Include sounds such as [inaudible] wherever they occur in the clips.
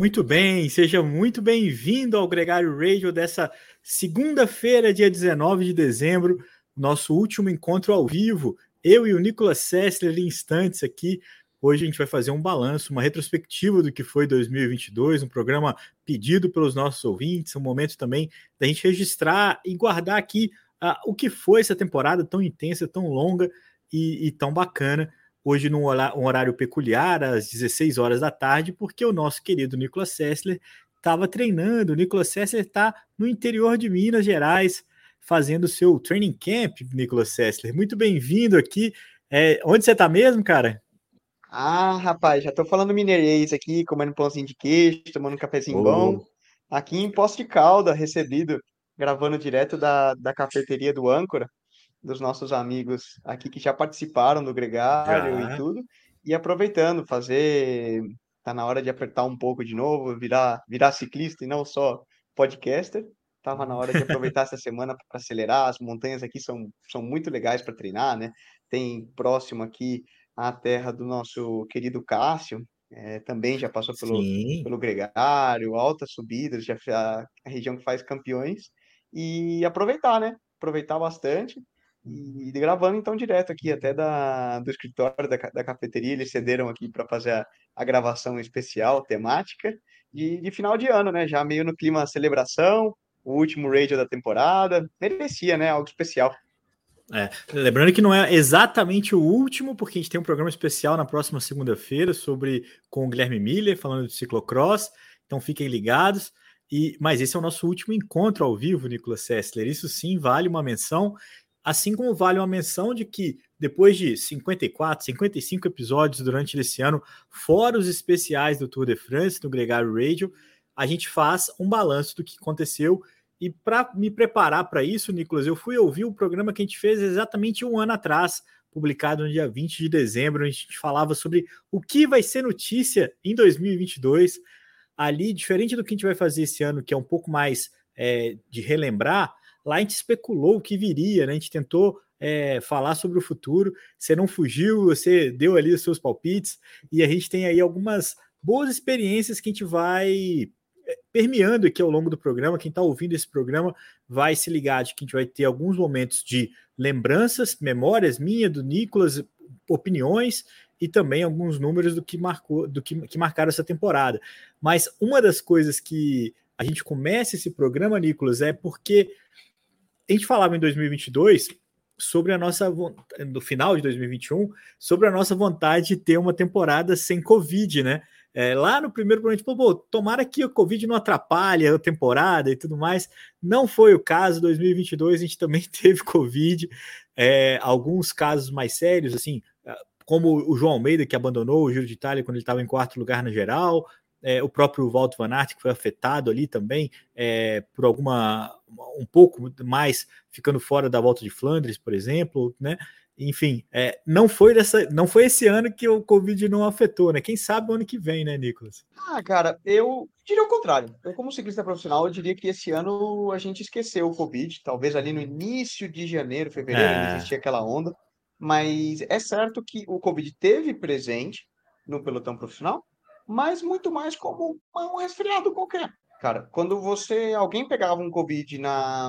Muito bem, seja muito bem-vindo ao Gregário Radio dessa segunda-feira, dia 19 de dezembro, nosso último encontro ao vivo. Eu e o Nicolas Sessler em instantes aqui. Hoje a gente vai fazer um balanço, uma retrospectiva do que foi 2022, um programa pedido pelos nossos ouvintes, um momento também da gente registrar e guardar aqui uh, o que foi essa temporada tão intensa, tão longa e, e tão bacana hoje num horário peculiar, às 16 horas da tarde, porque o nosso querido Nicolas Sessler estava treinando. O Nicolas Sessler está no interior de Minas Gerais, fazendo o seu training camp, Nicolas Sessler. Muito bem-vindo aqui. É, onde você está mesmo, cara? Ah, rapaz, já estou falando mineirês aqui, comendo pãozinho de queijo, tomando um cafezinho oh. bom. Aqui em Poço de Calda, recebido, gravando direto da, da cafeteria do Âncora dos nossos amigos aqui que já participaram do Gregário já. e tudo, e aproveitando, fazer. Tá na hora de apertar um pouco de novo, virar, virar ciclista e não só podcaster. Tava na hora de aproveitar essa semana para acelerar. As montanhas aqui são, são muito legais para treinar, né? Tem próximo aqui a terra do nosso querido Cássio, é, também já passou pelo, pelo Gregário, altas subidas, já a, a região que faz campeões, e aproveitar, né? Aproveitar bastante e gravando então direto aqui até da, do escritório da, da cafeteria, eles cederam aqui para fazer a, a, gravação especial, temática, de, de, final de ano, né? Já meio no clima celebração, o último radio da temporada, merecia, né? Algo especial. É, lembrando que não é exatamente o último, porque a gente tem um programa especial na próxima segunda-feira sobre com o Guilherme Miller, falando de ciclocross, então fiquem ligados. E, mas esse é o nosso último encontro ao vivo, Nicolas Sessler. Isso sim vale uma menção. Assim como vale uma menção de que depois de 54, 55 episódios durante esse ano, fora os especiais do Tour de France, do Gregário Radio, a gente faz um balanço do que aconteceu. E para me preparar para isso, Nicolas, eu fui ouvir o programa que a gente fez exatamente um ano atrás, publicado no dia 20 de dezembro, onde a gente falava sobre o que vai ser notícia em 2022. Ali, diferente do que a gente vai fazer esse ano, que é um pouco mais é, de relembrar, Lá a gente especulou o que viria, né? A gente tentou é, falar sobre o futuro. Você não fugiu, você deu ali os seus palpites, e a gente tem aí algumas boas experiências que a gente vai é, permeando aqui ao longo do programa. Quem está ouvindo esse programa vai se ligar de que a gente vai ter alguns momentos de lembranças, memórias minha, do Nicolas, opiniões e também alguns números do que marcou, do que, que marcaram essa temporada. Mas uma das coisas que a gente começa esse programa, Nicolas, é porque a gente falava em 2022 sobre a nossa no final de 2021 sobre a nossa vontade de ter uma temporada sem Covid, né? É, lá no primeiro programa, gente falou, tomara que o Covid não atrapalhe a temporada e tudo mais. Não foi o caso. 2022 a gente também [laughs] teve Covid, é, alguns casos mais sérios, assim, como o João Almeida, que abandonou o Giro de Itália quando ele estava em quarto lugar na geral, é, o próprio Walter Van Aert, que foi afetado ali também é, por alguma um pouco mais ficando fora da volta de Flandres, por exemplo, né? Enfim, é, não foi dessa, não foi esse ano que o Covid não afetou, né? Quem sabe o ano que vem, né, Nicolas? Ah, cara, eu diria o contrário. Eu, como ciclista profissional, eu diria que esse ano a gente esqueceu o Covid. Talvez ali no início de janeiro, fevereiro, é. existia aquela onda. Mas é certo que o Covid teve presente no pelotão profissional, mas muito mais como um resfriado qualquer. Cara, quando você alguém pegava um Covid na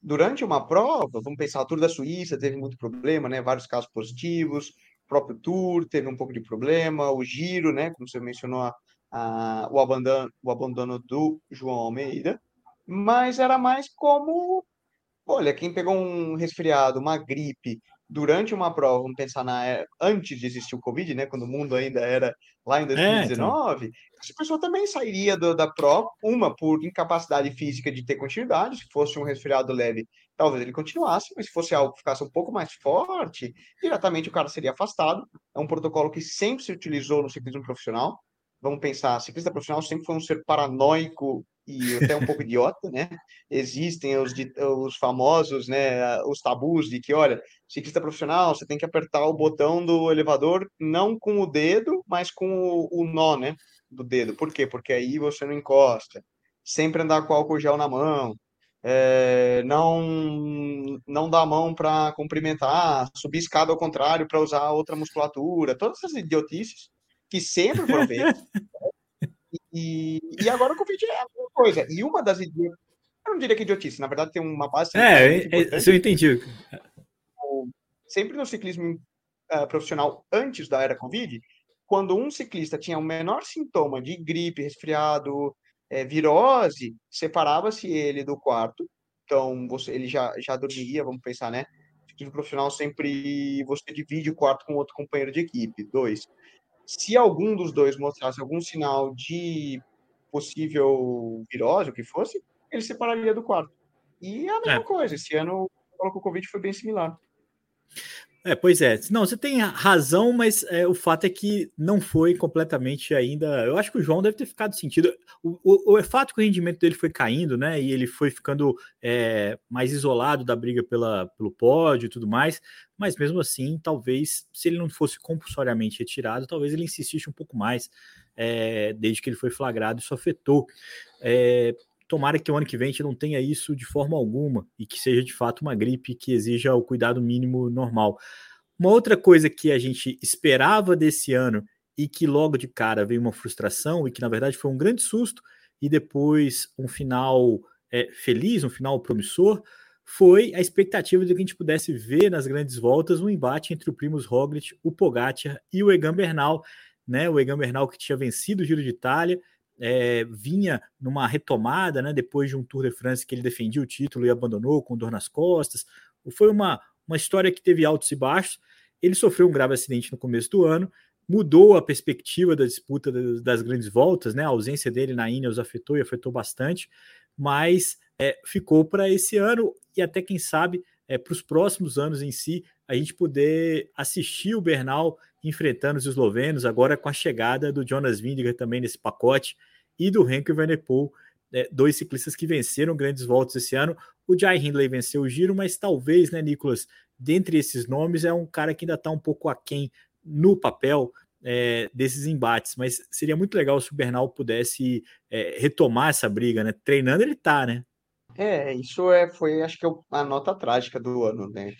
durante uma prova, vamos pensar, a Tour da Suíça teve muito problema, né? Vários casos positivos, o próprio Tour teve um pouco de problema, o Giro, né? Como você mencionou, a, a, o, abandono, o abandono do João Almeida, mas era mais como, olha, quem pegou um resfriado, uma gripe, durante uma prova, vamos pensar na é, antes de existir o Covid, né, quando o mundo ainda era lá em 2019, é, então. essa pessoa também sairia do, da prova, uma por incapacidade física de ter continuidade, se fosse um resfriado leve, talvez ele continuasse, mas se fosse algo que ficasse um pouco mais forte, diretamente o cara seria afastado. É um protocolo que sempre se utilizou no ciclismo profissional. Vamos pensar, ciclista profissional sempre foi um ser paranoico e até um pouco idiota, né? Existem os, os famosos, né, os tabus de que, olha, ciclista profissional, você tem que apertar o botão do elevador não com o dedo, mas com o, o nó, né, do dedo. Por quê? Porque aí você não encosta. Sempre andar com álcool gel na mão. É, não não dar a mão para cumprimentar, subir escada ao contrário para usar outra musculatura, todas essas idiotices que sempre foram feitas [laughs] E, e agora o Covid é a mesma coisa. E uma das ideias, eu não diria que idiotice, na verdade tem uma base. É, é eu entendi. Sempre no ciclismo uh, profissional antes da era Covid, quando um ciclista tinha o menor sintoma de gripe, resfriado, é, virose, separava-se ele do quarto. Então, você, ele já, já dormia, vamos pensar, né? Ciclismo profissional sempre você divide o quarto com outro companheiro de equipe. Dois. Se algum dos dois mostrasse algum sinal de possível virose, o que fosse, ele separaria do quarto. E é a mesma é. coisa. Esse ano, o Covid foi bem similar. É, pois é. Não, você tem razão, mas é, o fato é que não foi completamente ainda. Eu acho que o João deve ter ficado sentido. O, o, o fato que o rendimento dele foi caindo, né? E ele foi ficando é, mais isolado da briga pela, pelo pódio e tudo mais. Mas mesmo assim, talvez, se ele não fosse compulsoriamente retirado, talvez ele insistisse um pouco mais é, desde que ele foi flagrado. Isso afetou. Tomara que o ano que vem a gente não tenha isso de forma alguma e que seja de fato uma gripe que exija o cuidado mínimo normal. Uma outra coisa que a gente esperava desse ano e que logo de cara veio uma frustração e que na verdade foi um grande susto e depois um final é, feliz, um final promissor, foi a expectativa de que a gente pudesse ver nas grandes voltas um embate entre o Primus Roglic, o Pogacar e o Egan Bernal, né? O Egan Bernal que tinha vencido o Giro de Itália é, vinha numa retomada, né, depois de um Tour de France que ele defendia o título e abandonou com dor nas costas. Foi uma, uma história que teve altos e baixos. Ele sofreu um grave acidente no começo do ano, mudou a perspectiva da disputa das, grandes voltas, né? A ausência dele na Ineos afetou e afetou bastante, mas é, ficou para esse ano e até quem sabe é, para os próximos anos em si a gente poder assistir o Bernal enfrentando os eslovenos, agora com a chegada do Jonas Vingegaard também nesse pacote e do Henk Poel, né, dois ciclistas que venceram grandes voltas esse ano. O Jai Hindley venceu o Giro, mas talvez, né, Nicolas, dentre esses nomes, é um cara que ainda está um pouco aquém no papel é, desses embates, mas seria muito legal se o Bernal pudesse é, retomar essa briga, né? Treinando ele tá, né? É, isso é, foi, acho que é a nota trágica do ano, né?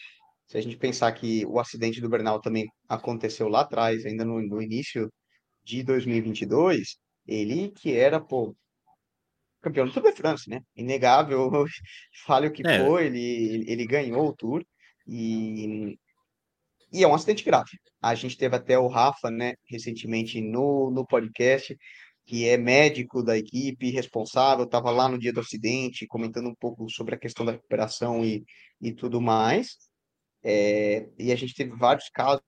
Se a gente pensar que o acidente do Bernal também aconteceu lá atrás, ainda no, no início de 2022, ele que era, pô, campeão do Tour de France, né? Inegável, [laughs] fale o que é. for, ele, ele ganhou o Tour e, e é um acidente grave. A gente teve até o Rafa, né, recentemente no, no podcast, que é médico da equipe, responsável, estava lá no dia do acidente, comentando um pouco sobre a questão da recuperação e, e tudo mais. É, e a gente teve vários casos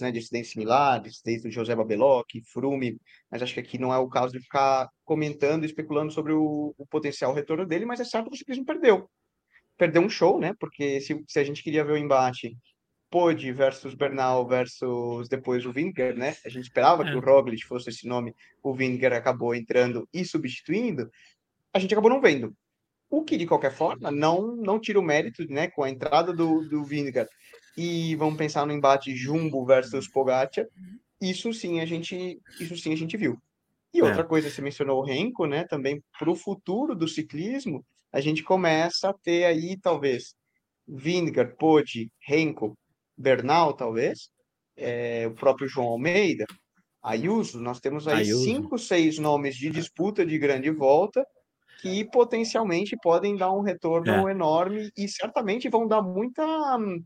né, de acidentes similares, desde o José Babeloc, Frume, mas acho que aqui não é o caso de ficar comentando e especulando sobre o, o, potencial retorno dele, mas é certo que o ciclismo perdeu. Perdeu um show, né? Porque se, se a gente queria ver o embate Pode versus Bernal versus depois o Vinker, né? A gente esperava é. que o Roglic fosse esse nome, o Vinker acabou entrando e substituindo, a gente acabou não vendo. O que, de qualquer forma, não, não tira o mérito né, com a entrada do, do Vingegaard. E vamos pensar no embate Jumbo versus Pogacar. Isso sim a gente, isso sim a gente viu. E outra é. coisa, você mencionou o Renko, né? Também para o futuro do ciclismo, a gente começa a ter aí, talvez, Vingegaard, Pode, Renko, Bernal, talvez, é, o próprio João Almeida, Ayuso, nós temos aí Ayuso. cinco, seis nomes de disputa de grande volta que potencialmente podem dar um retorno é. enorme e certamente vão dar muita hum,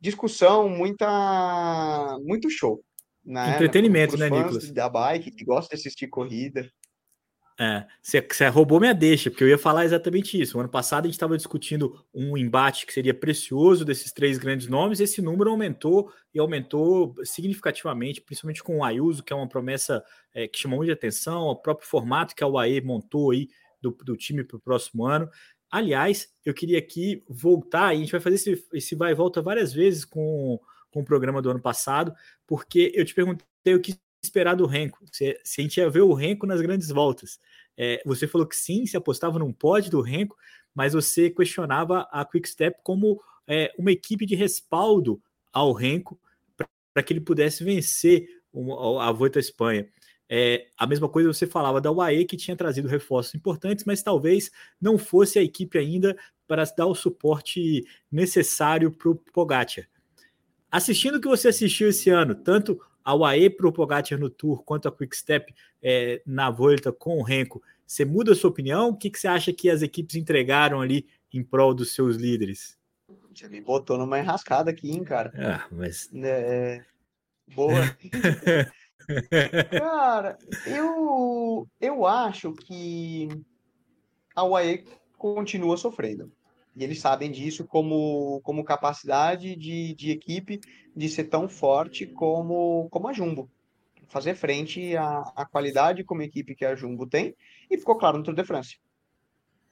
discussão, muita muito show. Né? Entretenimento, né, Nicolas? Da bike, que gosta de assistir corrida. É, você roubou minha deixa, porque eu ia falar exatamente isso. O ano passado a gente estava discutindo um embate que seria precioso desses três grandes nomes, esse número aumentou e aumentou significativamente, principalmente com o Ayuso, que é uma promessa é, que chamou muita atenção, o próprio formato que a UAE montou aí do, do time para o próximo ano. Aliás, eu queria aqui voltar, e a gente vai fazer esse, esse vai e volta várias vezes com, com o programa do ano passado, porque eu te perguntei o que esperar do Renko, se, se a gente ia ver o Renko nas grandes voltas. É, você falou que sim, se apostava num pódio do Renko, mas você questionava a Quickstep como é, uma equipe de respaldo ao Renko para que ele pudesse vencer a Volta à Espanha. É, a mesma coisa você falava da UAE, que tinha trazido reforços importantes, mas talvez não fosse a equipe ainda para dar o suporte necessário para o Pogacar. Assistindo o que você assistiu esse ano, tanto a UAE para o Pogacar no Tour, quanto a Quickstep é, na volta com o Renko, você muda a sua opinião? O que, que você acha que as equipes entregaram ali em prol dos seus líderes? Você me botou numa enrascada aqui, hein, cara? Ah, mas... É... Boa. [laughs] cara, eu, eu acho que a UAE continua sofrendo. E eles sabem disso como, como capacidade de, de equipe de ser tão forte como, como a Jumbo. Fazer frente à, à qualidade como equipe que a Jumbo tem. E ficou claro no Tour de France.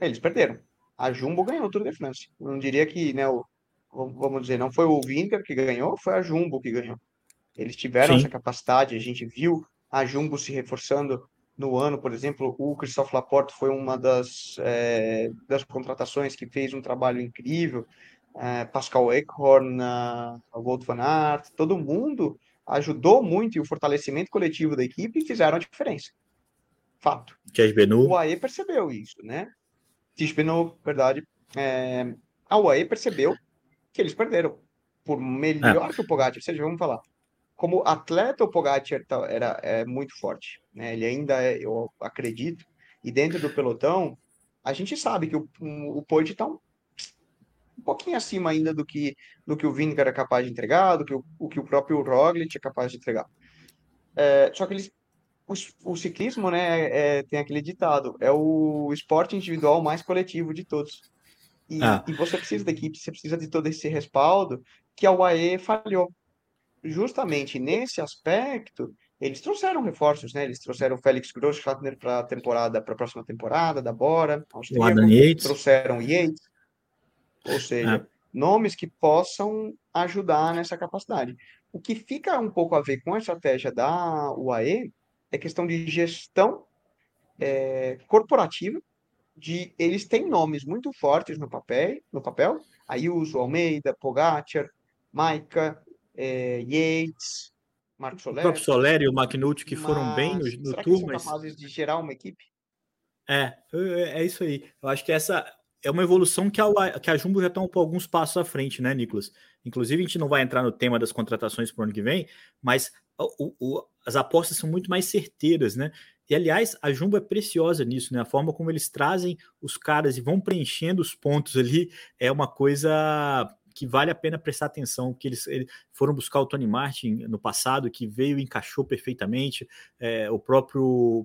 Eles perderam. A Jumbo ganhou o Tour de France. Eu não diria que, né, o, vamos dizer, não foi o Vinter que ganhou, foi a Jumbo que ganhou. Eles tiveram Sim. essa capacidade, a gente viu a Jumbo se reforçando no ano, por exemplo, o Christophe Laporte foi uma das, é, das contratações que fez um trabalho incrível. É, Pascal Eckhorn, Wout van Aert, todo mundo ajudou muito e o fortalecimento coletivo da equipe fizeram a diferença. Fato. O AE percebeu isso, né? Tispenu, verdade. É, a UAE percebeu que eles perderam. Por melhor é. que o Pogacar, seja, vamos falar como atleta, o Pogacar tá, era é, muito forte. Né? Ele ainda é, eu acredito. E dentro do pelotão, a gente sabe que o, o Poit está um, um, pouquinho acima ainda do que, do que o Vingegaard é capaz de entregar, do que o, o que o próprio Roglic é capaz de entregar. É, só que eles, o, o ciclismo né, é, tem aquele ditado, é o esporte individual mais coletivo de todos. E, ah. e você precisa da equipe, você precisa de todo esse respaldo que a UAE falhou justamente nesse aspecto, eles trouxeram reforços, né? Eles trouxeram o Félix Grossschartner para a temporada, para a próxima temporada, da Bora, austríaco, Yates. trouxeram Yates, ou seja, é. nomes que possam ajudar nessa capacidade. O que fica um pouco a ver com a estratégia da UAE é questão de gestão é, corporativa, de eles têm nomes muito fortes no papel, no papel, Ayuso, Almeida, Pogacar, Maica, é, Yates, Marcos Soler. O próprio Soler e o McNulty que foram bem no, no tour, são mas... capazes de gerar uma equipe? É, é, é isso aí. Eu acho que essa é uma evolução que a, que a Jumbo já está um, alguns passos à frente, né, Nicolas? Inclusive, a gente não vai entrar no tema das contratações para o ano que vem, mas o, o, as apostas são muito mais certeiras, né? E, aliás, a Jumbo é preciosa nisso, né? A forma como eles trazem os caras e vão preenchendo os pontos ali é uma coisa que vale a pena prestar atenção, que eles, eles foram buscar o Tony Martin no passado, que veio e encaixou perfeitamente, é, o próprio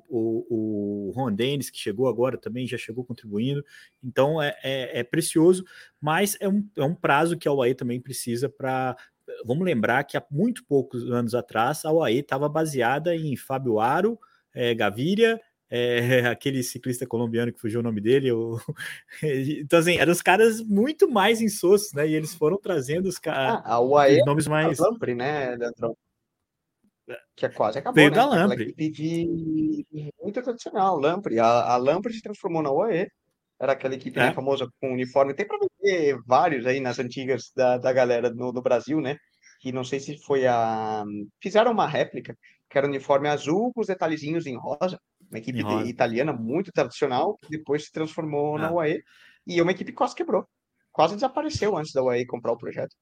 o, o Ron Dennis, que chegou agora também, já chegou contribuindo, então é, é, é precioso, mas é um, é um prazo que a UAE também precisa para vamos lembrar que há muito poucos anos atrás a UAE estava baseada em Fábio Aro, é, Gaviria é, [laughs] aquele ciclista colombiano que fugiu o nome dele. Eu... [laughs] então, assim, eram os caras muito mais insossos, né? E eles foram trazendo os, caras ah, os nomes mais. A Lampre, né, Leandrão? Que é quase acabou. Veio né? da Lampre. De... Muito tradicional, Lampre. A, a Lampre se transformou na UAE. Era aquela equipe né, é. né, famosa com uniforme. Tem para ver vários aí nas antigas da, da galera no, no Brasil, né? Que não sei se foi a. Fizeram uma réplica, que era uniforme azul com os detalhezinhos em rosa uma equipe de, italiana muito tradicional, que depois se transformou ah. na UAE, e é uma equipe que quase quebrou. Quase desapareceu antes da UAE comprar o projeto.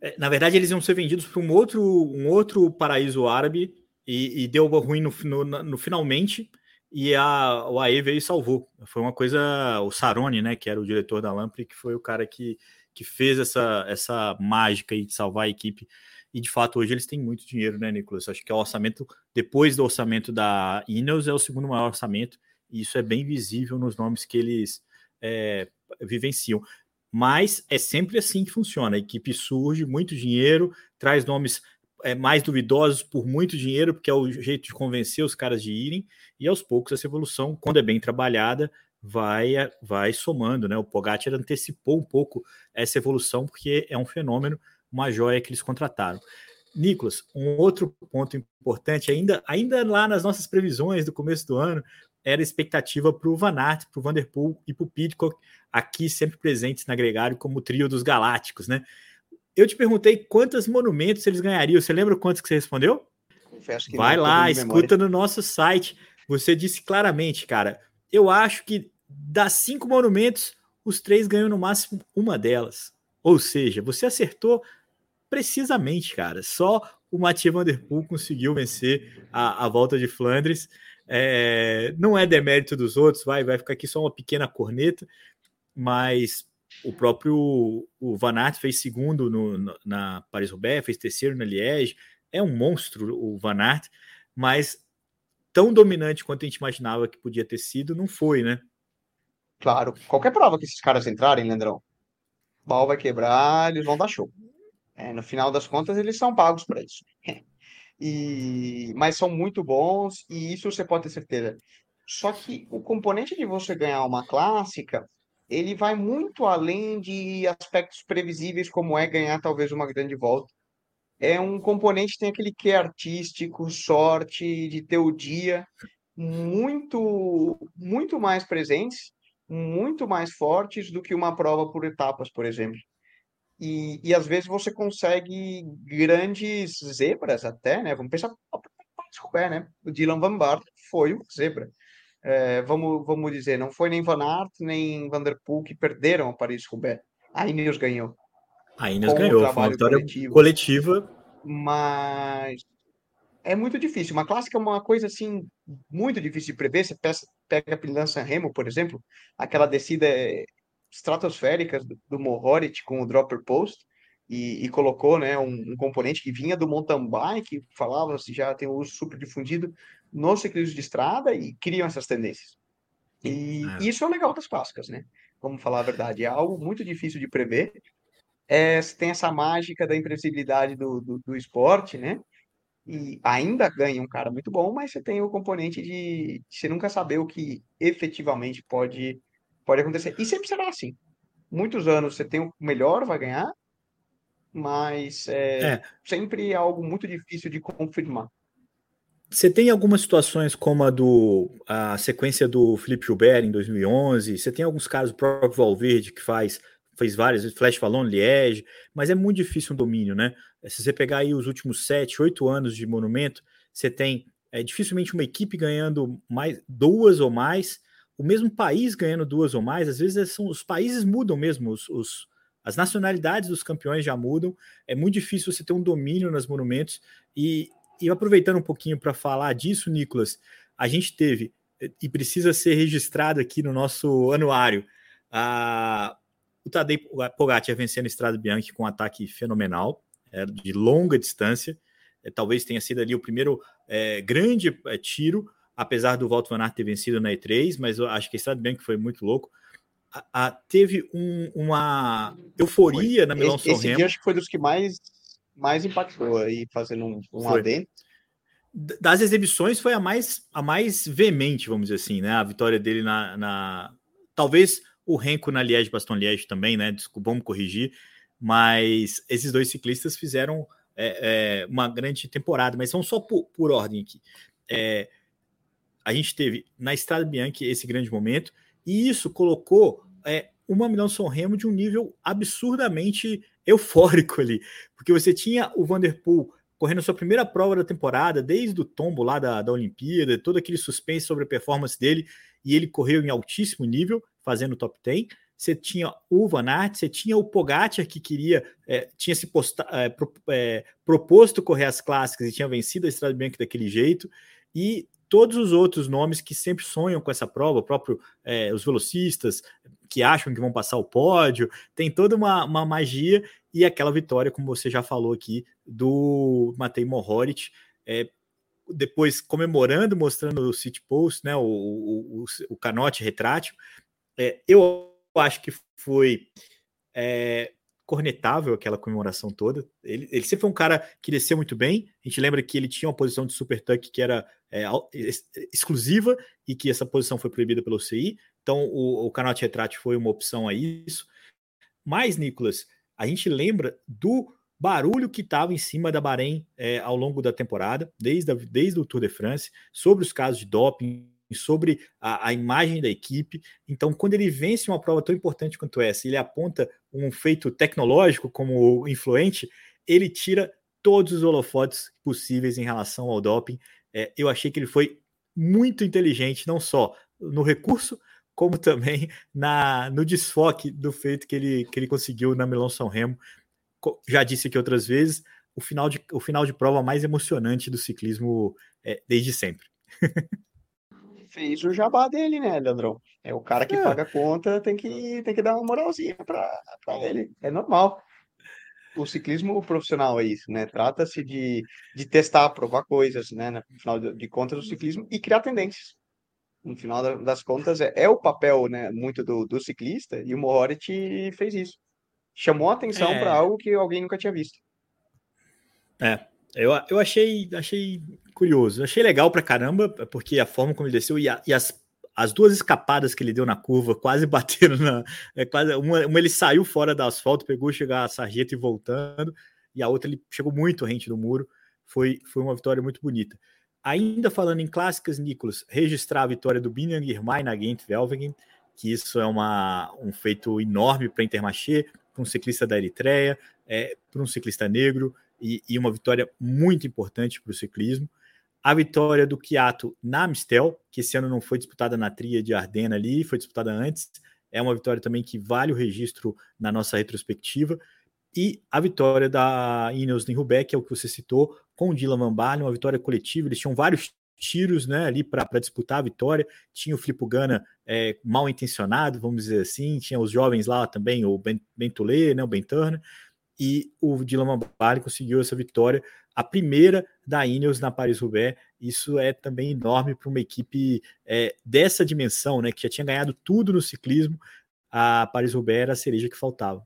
É, na verdade, eles iam ser vendidos para um outro, um outro paraíso árabe, e, e deu ruim no, no, no, finalmente, e a UAE veio e salvou. Foi uma coisa, o Saroni, né, que era o diretor da Lampre, que foi o cara que, que fez essa, essa mágica de salvar a equipe e de fato hoje eles têm muito dinheiro, né, Nicolas? Acho que é o orçamento, depois do orçamento da Ineos, é o segundo maior orçamento, e isso é bem visível nos nomes que eles é, vivenciam. Mas é sempre assim que funciona: a equipe surge, muito dinheiro, traz nomes é, mais duvidosos por muito dinheiro, porque é o jeito de convencer os caras de irem, e aos poucos essa evolução, quando é bem trabalhada, vai vai somando, né? O Pogacar antecipou um pouco essa evolução, porque é um fenômeno uma joia que eles contrataram. Nicolas, um outro ponto importante, ainda, ainda lá nas nossas previsões do começo do ano, era a expectativa para o Van Aert, para o Vanderpool e para o Pitcock, aqui sempre presentes na Gregário como trio dos Galácticos, né? Eu te perguntei quantos monumentos eles ganhariam. Você lembra quantos que você respondeu? Vai lá, escuta no nosso site. Você disse claramente, cara. Eu acho que das cinco monumentos, os três ganham no máximo uma delas. Ou seja, você acertou precisamente, cara. Só o Mathieu Van Der Poel conseguiu vencer a, a volta de Flandres. É, não é demérito dos outros, vai, vai ficar aqui só uma pequena corneta, mas o próprio o Van Aert fez segundo no, na Paris-Roubaix, fez terceiro na Liège, é um monstro o Van Aert, mas tão dominante quanto a gente imaginava que podia ter sido, não foi, né? Claro, qualquer prova que esses caras entrarem, Leandrão, o pau vai quebrar, eles vão dar show. É, no final das contas, eles são pagos para isso. [laughs] E, mas são muito bons, e isso você pode ter certeza. Só que o componente de você ganhar uma clássica, ele vai muito além de aspectos previsíveis, como é ganhar talvez uma grande volta. É um componente, tem aquele que artístico, sorte, de ter o dia muito, muito mais presentes, muito mais fortes do que uma prova por etapas, por exemplo. E, e às vezes você consegue grandes zebras até, né? Vamos pensar Paris-Roubaix, né? O Dylan Van Baarle foi um zebra. É, vamos, vamos dizer, não foi nem Van Aert, nem Van Der Poel que perderam a Paris-Roubaix. A Ineos ganhou. A Ineos ganhou, foi uma vitória coletivo. coletiva. Mas é muito difícil. Uma clássica é uma coisa assim muito difícil de prever. Você pega a Pilan San Remo, por exemplo, aquela descida estratosféricas do, do Mohoric com o dropper post e, e colocou né, um, um, componente que vinha do mountain bike, falava-se já tem um uso super difundido no ciclismo de estrada e criam essas tendências. E é. isso é o legal das clássicas, né? Vamos falar a verdade, é algo muito difícil de prever. É, tem essa mágica da imprevisibilidade do, do, do esporte, né? e ainda ganha um cara muito bom, mas você tem o componente de, de você nunca saber o que efetivamente pode Pode acontecer. E sempre será assim. Muitos anos você tem o melhor, vai ganhar, mas é, é. sempre é algo muito difícil de confirmar. Você tem algumas situações como a do a sequência do Felipe Gilbert em 2011, você tem alguns casos, o próprio Valverde que faz fez várias, Flash Valon, Liège, mas é muito difícil um domínio, né? Se você pegar aí os últimos sete, oito anos de monumento, você tem é, dificilmente uma equipe ganhando mais duas ou mais, o mesmo país ganhando duas ou mais, às vezes são, os países mudam mesmo, os, os, as nacionalidades dos campeões já mudam, é muito difícil você ter um domínio nos monumentos. E, e aproveitando um pouquinho para falar disso, Nicolas, a gente teve, e precisa ser registrado aqui no nosso anuário, a, o Tadej Pogacar vencendo a Estrada Bianchi com um ataque fenomenal, é, de longa distância, é, talvez tenha sido ali o primeiro é, grande é, tiro, apesar do Walter Van Aert ter vencido na E3, mas eu acho que a Estrada Bianchi foi muito louco. A, a, teve um, uma euforia foi. na Milão Esse, esse dia acho que foi dos que mais, mais impactou aí, fazendo um, um adendo. Das exibições foi a mais, a mais veemente, vamos dizer assim, né? A vitória dele na. na... Talvez o Renko na Liège Baston Liège também, né? Desculpa, vamos corrigir. Mas esses dois ciclistas fizeram é, é, uma grande temporada, mas vamos só por, por ordem aqui. É, a gente teve na Estrada Bianchi esse grande momento, e isso colocou é, uma Milão São Remo de um nível absurdamente eufórico ali, porque você tinha o Vanderpool correndo sua primeira prova da temporada, desde o tombo lá da, da Olimpíada, todo aquele suspense sobre a performance dele, e ele correu em altíssimo nível, fazendo top 10. Você tinha o Van Aert, você tinha o Pogacar, que queria, é, tinha se posta, é, pro, é, proposto correr as clássicas e tinha vencido a Estrada Bianca daquele jeito, e todos os outros nomes que sempre sonham com essa prova, o próprio é, os velocistas que acham que vão passar o pódio, tem toda uma, uma magia e aquela vitória, como você já falou aqui, do Matei Mohoric, é, depois comemorando, mostrando o City Post, né, o, o, o, o canote retrátil. É, eu acho que foi é, cornetável aquela comemoração toda. Ele, ele sempre foi um cara que desceu muito bem. A gente lembra que ele tinha uma posição de super tuck que era é, exclusiva e que essa posição foi proibida pelo CI. Então o, o canote retrátil foi uma opção a isso. Mas, Nicolas, a gente lembra do barulho que estava em cima da Bahrein é, ao longo da temporada, desde, a, desde o Tour de France, sobre os casos de doping, sobre a, a, imagem da equipe. Então, quando ele vence uma prova tão importante quanto essa, ele aponta um feito tecnológico como influente, ele tira todos os holofotes possíveis em relação ao doping. É, eu achei que ele foi muito inteligente, não só no recurso, como também na no desfoque do feito que ele, que ele conseguiu na Milão São Remo. Já disse aqui outras vezes, o final de, o final de prova mais emocionante do ciclismo é, desde sempre. [laughs] Fez o jabá dele, né, Leandrão? É o cara que é. paga a conta, tem que, tem que dar uma moralzinha para ele. É normal. O ciclismo profissional é isso, né? Trata-se de, de testar, provar coisas, né? No final de, contas, do ciclismo e criar tendências no final das contas, é, é o papel né, muito do, do ciclista, e o Mohorit fez isso. Chamou a atenção é... para algo que alguém nunca tinha visto. É, eu, eu achei, achei curioso, achei legal pra caramba, porque a forma como ele desceu e, a, e as, as duas escapadas que ele deu na curva [laughs] quase bateram na. É, quase, uma, uma ele saiu fora do asfalto, pegou chegar a sarjeta e voltando, e a outra ele chegou muito rente do muro. Foi, foi uma vitória muito bonita. Ainda falando em clássicas, Nicolas, registrar a vitória do Binang Girmay na Gent Velvegen, que isso é uma, um feito enorme para Intermarché, para um ciclista da Eritreia, é, para um ciclista negro, e, e uma vitória muito importante para o ciclismo. A vitória do Kiato na Mistel, que esse ano não foi disputada na tria de Ardena ali, foi disputada antes, é uma vitória também que vale o registro na nossa retrospectiva. E a vitória da Ineos em Rubeck, que é o que você citou, com o Dylan Van Barley, uma vitória coletiva. Eles tinham vários tiros né, ali para disputar a vitória. Tinha o Filipe Gana é, mal intencionado, vamos dizer assim. Tinha os jovens lá também, o Ben, ben Tulé, né, o Ben Turner. E o Dylan Van conseguiu essa vitória, a primeira da Ineos na Paris-Roubaix. Isso é também enorme para uma equipe é, dessa dimensão, né, que já tinha ganhado tudo no ciclismo. A Paris-Roubaix era a cereja que faltava.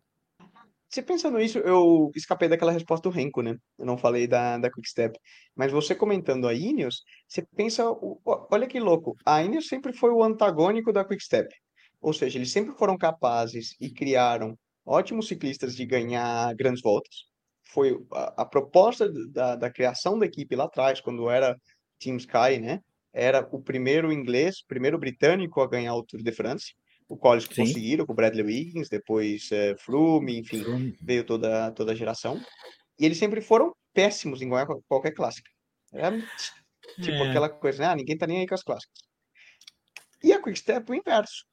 Você pensando nisso, eu escapei daquela resposta do Renko, né? Eu não falei da, da Quickstep. Mas você comentando a Ineos, você pensa, olha que louco, a Ineos sempre foi o antagônico da Quickstep. Ou seja, eles sempre foram capazes e criaram ótimos ciclistas de ganhar grandes voltas. Foi a, a proposta da, da criação da equipe lá atrás, quando era Team Sky, né? Era o primeiro inglês, primeiro britânico a ganhar o Tour de France o qual eles Sim. conseguiram com o Bradley Wiggins, depois é, Froome, enfim, Froome. veio toda, toda a geração. E eles sempre foram péssimos em ganhar qualquer clássica. Era tipo é. aquela coisa, né? Ah, ninguém tá nem aí com as clássicas. E a Quickstep, o inverso.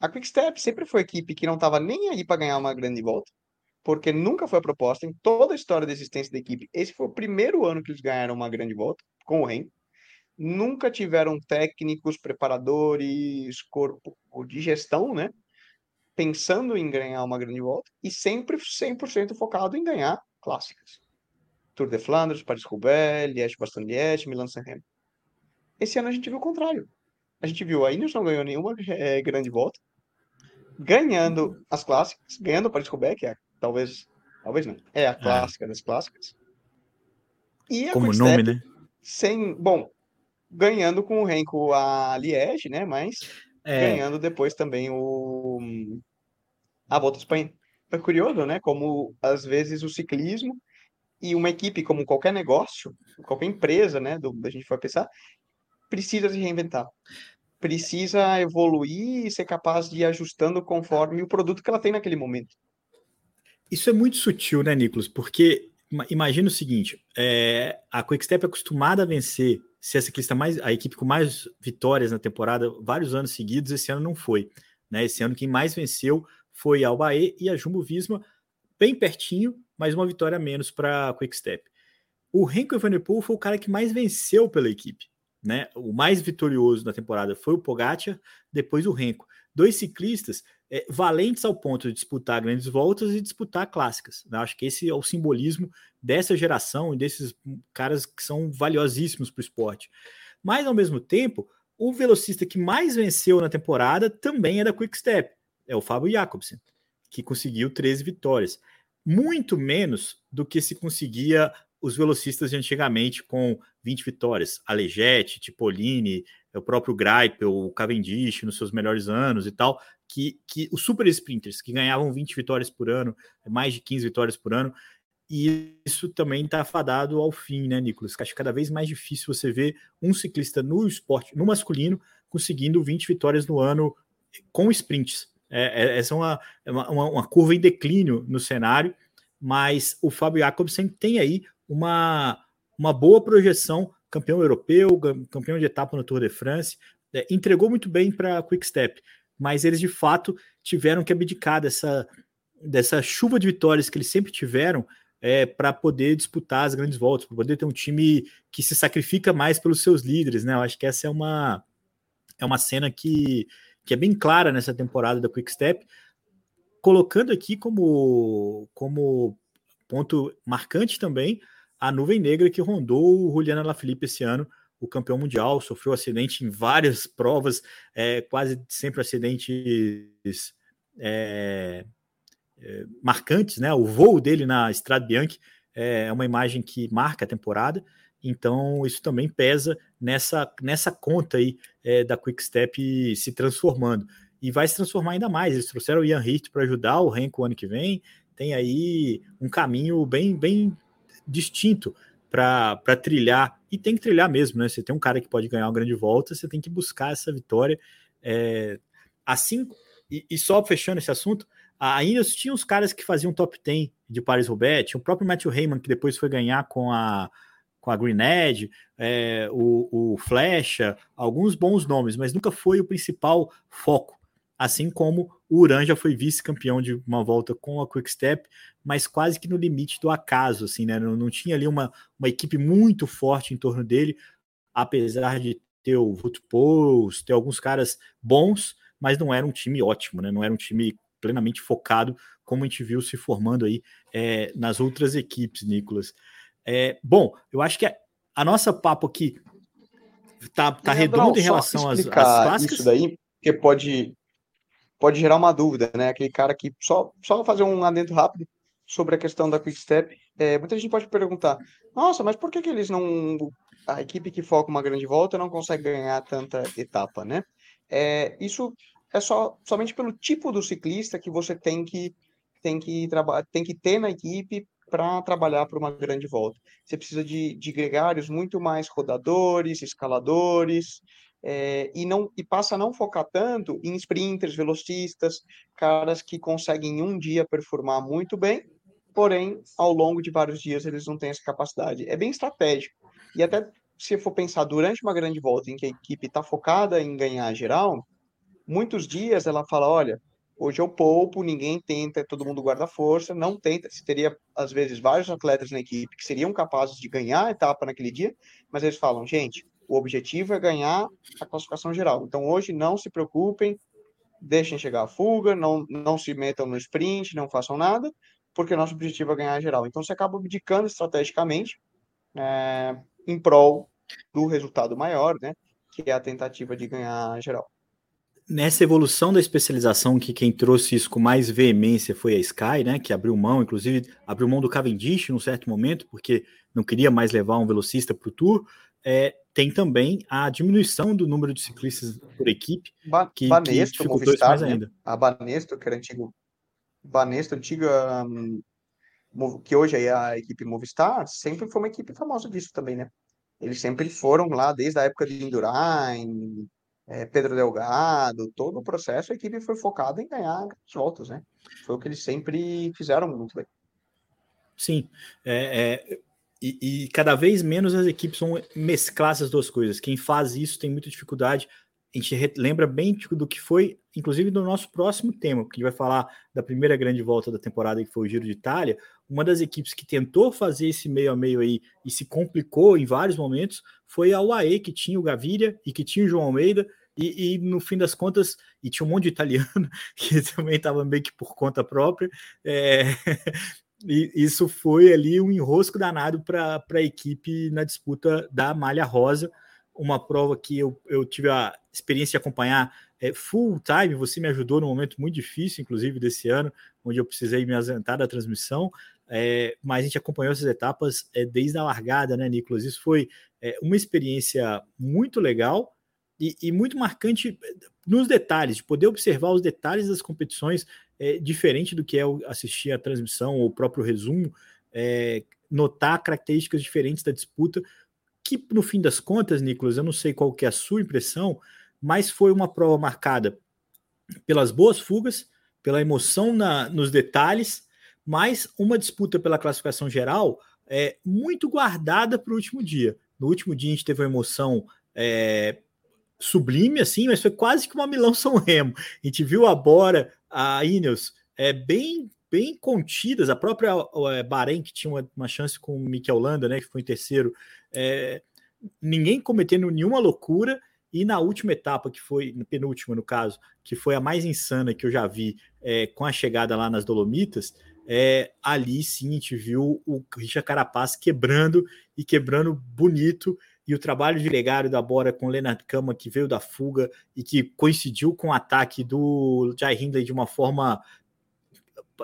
A Quickstep sempre foi equipe que não estava nem aí para ganhar uma grande volta, porque nunca foi proposta em toda a história da existência da equipe. Esse foi o primeiro ano que eles ganharam uma grande volta com o Ren nunca tiveram técnicos, preparadores, corpo de gestão, né? Pensando em ganhar uma grande volta e sempre 100% focado em ganhar clássicas. Tour de Flandres, Paris-Roubaix, Liège-Bastogne-Liège, Milan-San Esse ano a gente viu o contrário. A gente viu a Ineos não ganhou nenhuma é, grande volta, ganhando as clássicas, ganhando Paris-Roubaix, que é talvez, talvez não, é a é. clássica das clássicas. E a Como nome, né? Sem, bom, ganhando com o Renko a Liège, né? Mas é. ganhando depois também o a Volta à Espanha. É curioso, né? Como às vezes o ciclismo e uma equipe, como qualquer negócio, qualquer empresa, né? Do, a gente for pensar, precisa se reinventar. Precisa evoluir e ser capaz de ir ajustando conforme o produto que ela tem naquele momento. Isso é muito sutil, né, Nicolas? Porque imagina o seguinte: é, a Quickstep é acostumada a vencer ser a ciclista mais, a equipe com mais vitórias na temporada, vários anos seguidos, esse ano não foi. Né? Esse ano quem mais venceu foi a Albae e a Jumbo Visma, bem pertinho, mas uma vitória menos para a Quickstep. O Renko Evenepoel foi o cara que mais venceu pela equipe. Né? O mais vitorioso na temporada foi o Pogacar, depois o Renko. Dois ciclistas é, valentes ao ponto de disputar grandes voltas e disputar clássicas. Né? Acho que esse é o simbolismo dessa geração e desses caras que são valiosíssimos para o esporte. Mas, ao mesmo tempo, o velocista que mais venceu na temporada também é da Quick Step, é o Fábio Jacobsen, que conseguiu 13 vitórias. Muito menos do que se conseguia os velocistas de antigamente com 20 vitórias. Alejete, Tipolini, o próprio Greipel, o Cavendish nos seus melhores anos e tal, que, que os super sprinters que ganhavam 20 vitórias por ano, mais de 15 vitórias por ano, e isso também está fadado ao fim, né, Nicolas? Acho cada vez mais difícil você ver um ciclista no esporte, no masculino, conseguindo 20 vitórias no ano com sprints. É, é, essa é, é uma, uma, uma, curva em declínio no cenário, mas o Fábio Jacobsen tem aí uma, uma boa projeção, campeão europeu, campeão de etapa no Tour de France, é, entregou muito bem para a Quick Step mas eles de fato tiveram que abdicar dessa, dessa chuva de vitórias que eles sempre tiveram é, para poder disputar as grandes voltas, para poder ter um time que se sacrifica mais pelos seus líderes, né? Eu acho que essa é uma, é uma cena que, que é bem clara nessa temporada da Quick Step, colocando aqui como, como ponto marcante também a nuvem negra que rondou o Juliana Lafilippe esse ano, o campeão mundial, sofreu acidente em várias [laughs] provas, é, quase sempre acidentes é, é, marcantes, né? O voo dele na Estrada Bianchi é uma imagem que marca a temporada, então isso também pesa nessa, nessa conta aí é, da Quick Step se transformando. E vai se transformar ainda mais. Eles trouxeram o Ian Hirt para ajudar o Renko ano que vem. Tem aí um caminho bem, bem distinto para trilhar. E tem que trilhar mesmo, né? Você tem um cara que pode ganhar uma grande volta, você tem que buscar essa vitória. É, assim, e, e só fechando esse assunto, ainda tinha os caras que faziam top 10 de Paris-Roubaix, o próprio Matthew Heyman, que depois foi ganhar com a, com a Green Edge, é, o, o Flecha, alguns bons nomes, mas nunca foi o principal foco. Assim como o Uran já foi vice-campeão de uma volta com a Quick Step, mas quase que no limite do acaso, assim, né? Não, não tinha ali uma, uma equipe muito forte em torno dele, apesar de ter o Wout Post, ter alguns caras bons, mas não era um time ótimo, né? Não era um time plenamente focado, como a gente viu se formando aí é, nas outras equipes, Nicolas. É, bom, eu acho que a, a nossa papo aqui tá, tá redondo em relação às, às clássicas. Isso daí, porque pode, pode gerar uma dúvida, né? Aquele cara que só, só fazer um adendo rápido sobre a questão da Quick Step. É, muita gente pode perguntar: nossa, mas por que, que eles não. A equipe que foca uma grande volta não consegue ganhar tanta etapa, né? É, isso é só somente pelo tipo do ciclista que você tem que tem que trabalhar, tem que ter na equipe para trabalhar para uma grande volta. Você precisa de, de gregários muito mais rodadores, escaladores, é, e não e passa a não focar tanto em sprinters, velocistas, caras que conseguem em um dia performar muito bem, porém ao longo de vários dias eles não têm essa capacidade. É bem estratégico. E até se for pensar durante uma grande volta em que a equipe está focada em ganhar geral, muitos dias ela fala, olha, hoje eu poupo, ninguém tenta, todo mundo guarda força, não tenta, se teria às vezes vários atletas na equipe que seriam capazes de ganhar a etapa naquele dia, mas eles falam, gente, o objetivo é ganhar a classificação geral. Então hoje não se preocupem, deixem chegar a fuga, não, não se metam no sprint, não façam nada, porque nosso objetivo é ganhar a geral. Então você acaba abdicando estrategicamente é, em prol do resultado maior, né? Que é a tentativa de ganhar a geral nessa evolução da especialização, que quem trouxe isso com mais veemência foi a Sky, né? Que abriu mão, inclusive abriu mão do Cavendish num certo momento, porque não queria mais levar um velocista para o Tour. É, tem também a diminuição do número de ciclistas por equipe, ba que, Banesto, que dificultou Movistar, mais né? ainda. A Banesto, que era antigo Banesto, antiga um, que hoje é a equipe Movistar, sempre foi uma equipe famosa disso também, né? Eles sempre foram lá desde a época de Indurain, é, Pedro Delgado, todo o processo, a equipe foi focada em ganhar as voltas, né? Foi o que eles sempre fizeram muito bem. Sim, é, é, e, e, cada vez menos as equipes vão mesclar essas duas coisas. Quem faz isso tem muita dificuldade. A gente lembra bem do que foi, inclusive, no nosso próximo tema, que vai falar da primeira grande volta da temporada, que foi o Giro de Itália. Uma das equipes que tentou fazer esse meio a meio aí e se complicou em vários momentos foi a UAE, que tinha o Gaviria e que tinha o João Almeida, e, e, no fim das contas, e tinha um monte de italiano [laughs] que também estava meio que por conta própria, é, e isso foi ali um enrosco danado para a equipe na disputa da malha rosa, uma prova que eu, eu tive a experiência de acompanhar é, full time, você me ajudou num momento muito difícil, inclusive desse ano, onde eu precisei me ausentar da transmissão, é, mas a gente acompanhou essas etapas é, desde a largada, né, Nicolas? Isso foi é, uma experiência muito legal e, e, muito marcante nos detalhes, de poder observar os detalhes das competições, é, diferente do que é assistir a transmissão ou o próprio resumo, é, notar características diferentes da disputa, que no fim das contas, Nicolas, eu não sei qual que é a sua impressão, mas foi uma prova marcada pelas boas fugas, pela emoção na, nos detalhes, mas uma disputa pela classificação geral é muito guardada para o último dia. No último dia a gente teve uma emoção é, sublime, assim, mas foi quase que uma Milão São Remo. A gente viu a Bora, a Ineos, é bem bem contidas. A própria é, Bahrein, que tinha uma, uma, chance com o Mikel Landa, né, que foi em terceiro, é, ninguém cometendo nenhuma loucura. E na última etapa, que foi, penúltima no caso, que foi a mais insana que eu já vi é, com a chegada lá nas Dolomitas, é, ali sim a gente viu o Richard Carapaz quebrando e quebrando bonito. E o trabalho de gregário da Bora com o Leonard Kama, que veio da fuga e que coincidiu com o ataque do Jai Hindley de uma forma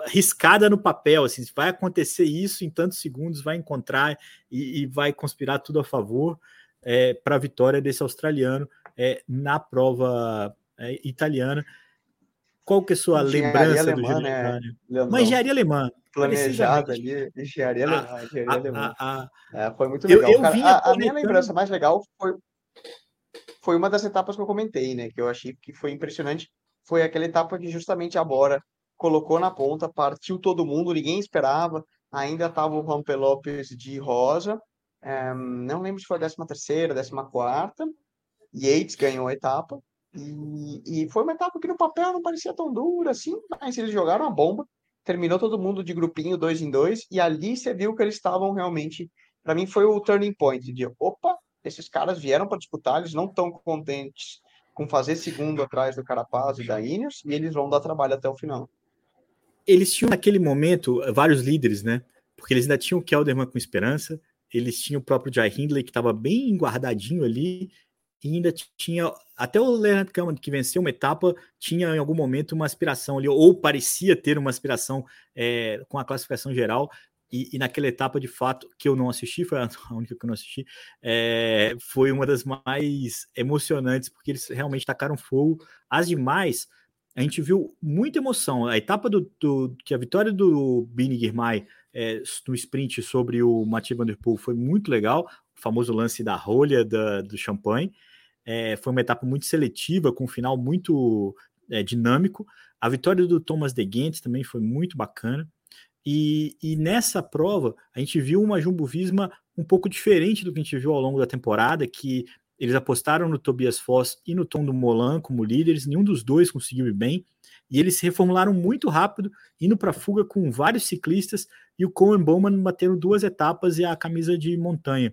riscada no papel, assim, vai acontecer isso em tantos segundos, vai encontrar e, e vai conspirar tudo a favor é, para a vitória desse australiano é, na prova é, italiana. Qual que é a sua lembrança alemã, do né, Uma engenharia alemã. Planejada ali, engenharia alemã. A, engenharia a, alemã. A, é, foi muito legal. Eu, eu a, minha lembrança mais legal foi, foi uma das etapas que eu comentei, né? Que eu achei que foi impressionante. Foi aquela etapa que justamente a Bora colocou na ponta, partiu todo mundo, ninguém esperava. Ainda estava o Juan Lopes de rosa. Um, não lembro se foi a 13 terceira, 14 quarta. Yates ganhou a etapa. E, e, foi uma etapa que no papel não parecia tão dura assim, mas eles jogaram a bomba. Terminou todo mundo de grupinho, dois em dois. E ali você viu que eles estavam realmente. Para mim foi o turning point de opa, esses caras vieram para disputar, eles não estão contentes com fazer segundo atrás do Carapaz e da Ineos, e eles vão dar trabalho até o final eles tinham naquele momento vários líderes, né? Porque eles ainda tinham o Kelderman com esperança, eles tinham o próprio Jai Hindley, que estava bem guardadinho ali, e ainda tinha até o Leonard Kaman, que venceu uma etapa, tinha em algum momento uma aspiração ali, ou parecia ter uma aspiração é, com a classificação geral. E, e, naquela etapa, de fato, que eu não assisti, foi a [laughs] única que eu não assisti, é, foi uma das mais emocionantes, porque eles realmente tacaram fogo. As demais, a gente viu muita emoção. A etapa do, do que a vitória do Bini Girmay é, no sprint sobre o Mathieu Van Der Poel foi muito legal, o famoso lance da rolha da, do champanhe. É, foi uma etapa muito seletiva, com um final muito é, dinâmico. A vitória do Thomas De Gent também foi muito bacana. E, e, nessa prova, a gente viu uma Jumbo Visma um pouco diferente do que a gente viu ao longo da temporada, que eles apostaram no Tobias Foss e no Tom do Molan como líderes, nenhum dos dois conseguiu ir bem, e eles se reformularam muito rápido, indo para a fuga com vários ciclistas, e o Cohen Bowman batendo duas etapas e a camisa de montanha.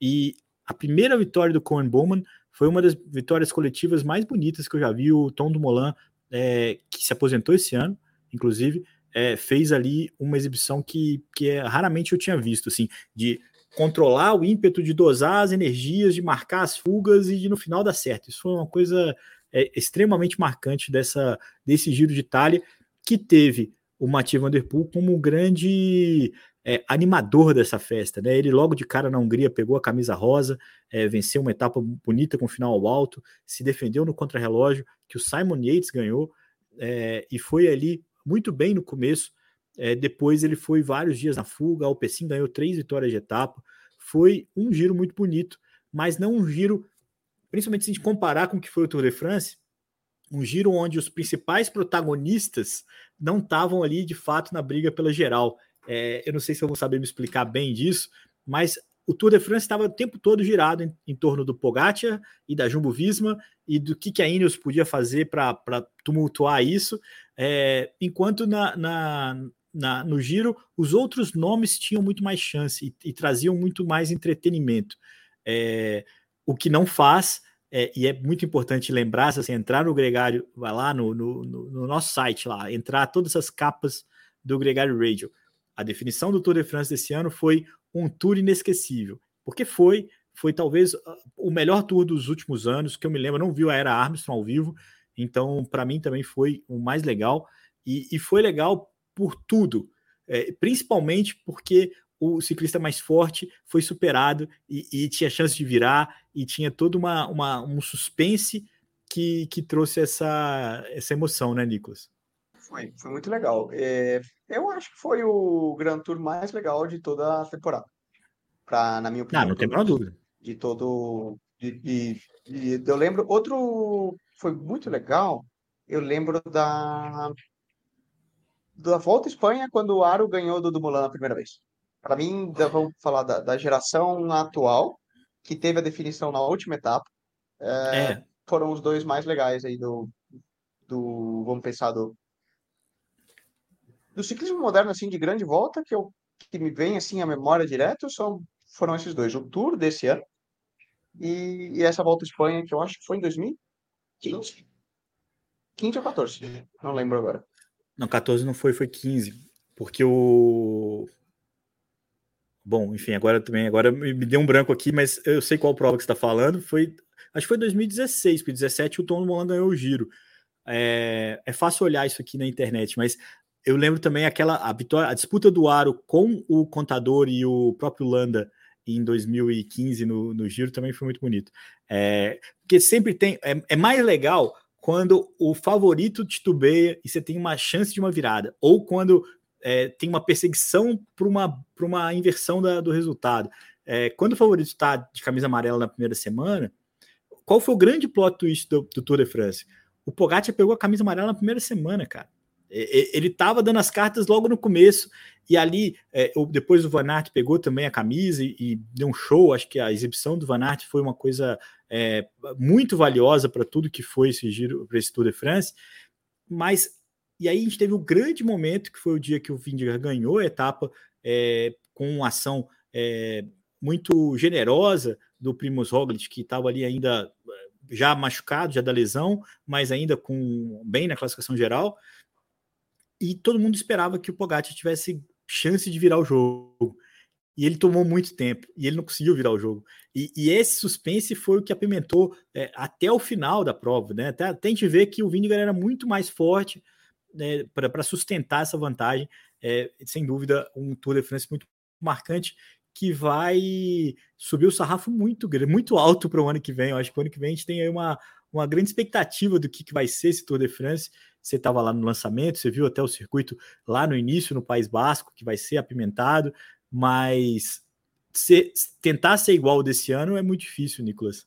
E a primeira vitória do Cohen Bowman foi uma das vitórias coletivas mais bonitas que eu já vi. O Tom do Molan, é, que se aposentou esse ano, inclusive, é, fez ali uma exibição que, que é, raramente eu tinha visto, assim, de controlar o ímpeto de dosar as energias, de marcar as fugas e de no final dar certo. Isso foi uma coisa é, extremamente marcante dessa, desse Giro de Itália, que teve o Mathieu Van Der Poel como um grande é, animador dessa festa. Né? Ele logo de cara na Hungria pegou a camisa rosa, é, venceu uma etapa bonita com final ao alto, se defendeu no contrarrelógio que o Simon Yates ganhou é, e foi ali muito bem no começo, é, depois ele foi vários dias na fuga, o Alpecin ganhou três vitórias de etapa. Foi um giro muito bonito, mas não um giro, principalmente se a gente comparar com o que foi o Tour de France, um giro onde os principais protagonistas não estavam ali de fato na briga pela geral. É, eu não sei se eu vou saber me explicar bem disso, mas o Tour de France estava o tempo todo girado em, em torno do Pogacar e da Jumbo Visma e do que, que a Ineos podia fazer para tumultuar isso, é, enquanto na, na, na, no giro, os outros nomes tinham muito mais chance e, e traziam muito mais entretenimento. É, o que não faz, é, e é muito importante lembrar, se você entrar no Gregário, vai lá no, no, no, nosso site, lá, entrar todas as capas do Gregário Radio. A definição do Tour de France desse ano foi um tour inesquecível, porque foi, foi talvez ah, o melhor tour dos últimos anos, que eu me lembro, não vi a Era Armstrong ao vivo, então para mim também foi o mais legal, e, e foi legal por tudo, é, principalmente porque o ciclista mais forte foi superado e, e, tinha chance de virar e tinha todo uma, uma, um suspense que, que trouxe essa, essa emoção, né, Nicolas? Foi, foi muito legal. É, eu acho que foi o Grand Tour mais legal de toda a temporada. Pra, na minha opinião. Ah, não tem a dúvida. De todo. De, de, de, eu lembro. Outro foi muito legal. Eu lembro da da Volta à Espanha quando o Aro ganhou do Dumoulin a primeira vez. Para mim, vamos falar da, da, geração atual, que teve a definição na última etapa. É, é. Foram os dois mais legais aí do, do vamos pensar, do, do ciclismo moderno, assim, de grande volta, que, eu, que me vem, assim, a memória direto, são, foram esses dois. O Tour desse ano e, e essa volta à Espanha, que eu acho que foi em 2015. 15 ou 14, não lembro agora. Não, 14 não foi, foi 15. Porque o. Bom, enfim, agora também, agora me deu um branco aqui, mas eu sei qual prova que está falando. Foi, acho que foi 2016, porque 17 o Tom Molan ganhou o giro. É, é fácil olhar isso aqui na internet, mas eu lembro também aquela a, vitória, a disputa do Aro com o Contador e o próprio Landa em 2015 no, no Giro também foi muito bonito. É, porque sempre tem. É, é, mais legal quando o favorito titubeia e você tem uma chance de uma virada, ou quando é, tem uma perseguição para uma, uma inversão da, do resultado. É, quando o favorito está de camisa amarela na primeira semana, qual foi o grande plot twist do, do Tour de France? O Pogacar pegou a camisa amarela na primeira semana, cara. Ele estava dando as cartas logo no começo, e ali, é, depois o Van Aert pegou também a camisa e, e, deu um show. Acho que a exibição do Van Aert foi uma coisa é, muito valiosa para tudo que foi esse giro, para esse Tour de France. Mas, e aí a gente teve um grande momento, que foi o dia que o Vingegaard ganhou a etapa é, com uma ação é, muito generosa do Primoz Roglic, que estava ali ainda já machucado, já da lesão, mas ainda com bem na classificação geral e todo mundo esperava que o Pogacar tivesse chance de virar o jogo. E ele tomou muito tempo e ele não conseguiu virar o jogo. E, e esse suspense foi o que apimentou é, até o final da prova, né? Até, até a gente ver que o Vingegaard era muito mais forte né, para sustentar essa vantagem. É, sem dúvida, um Tour de France muito marcante que vai subir o sarrafo muito muito alto para o ano que vem. Eu acho que o ano que vem a gente tem aí uma, uma grande expectativa do que, que vai ser esse Tour de France. Você estava lá no lançamento, você viu até o circuito lá no início, no País Basco, que vai ser apimentado, mas se, tentar ser igual desse ano é muito difícil, Nicolas.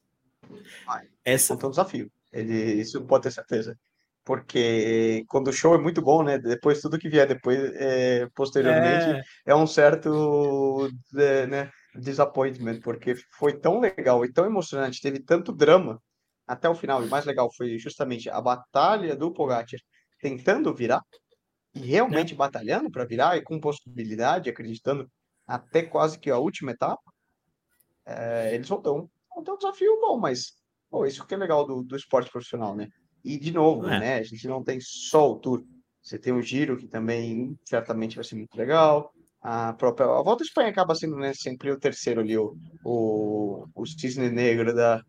Ah, Essa é um desafio. Ele, isso pode ter certeza. Porque quando o show é muito bom, né? Depois, tudo que vier depois, é, posteriormente, é, é um certo é, né, disappointment, porque foi tão legal e tão emocionante, teve tanto drama até o final. E mais legal foi justamente a batalha do Pogacar tentando virar e realmente é. batalhando para virar e com possibilidade, acreditando até quase que a última etapa. É, eles vão ter um, vão ter um desafio bom, mas pô, isso que é legal do, do esporte profissional, né? E de novo, é. né? A gente não tem só o Tour. Você tem o Giro, que também certamente vai ser muito legal. A própria a Volta à Espanha acaba sendo né, sempre o terceiro ali, o, o, o cisne negro da,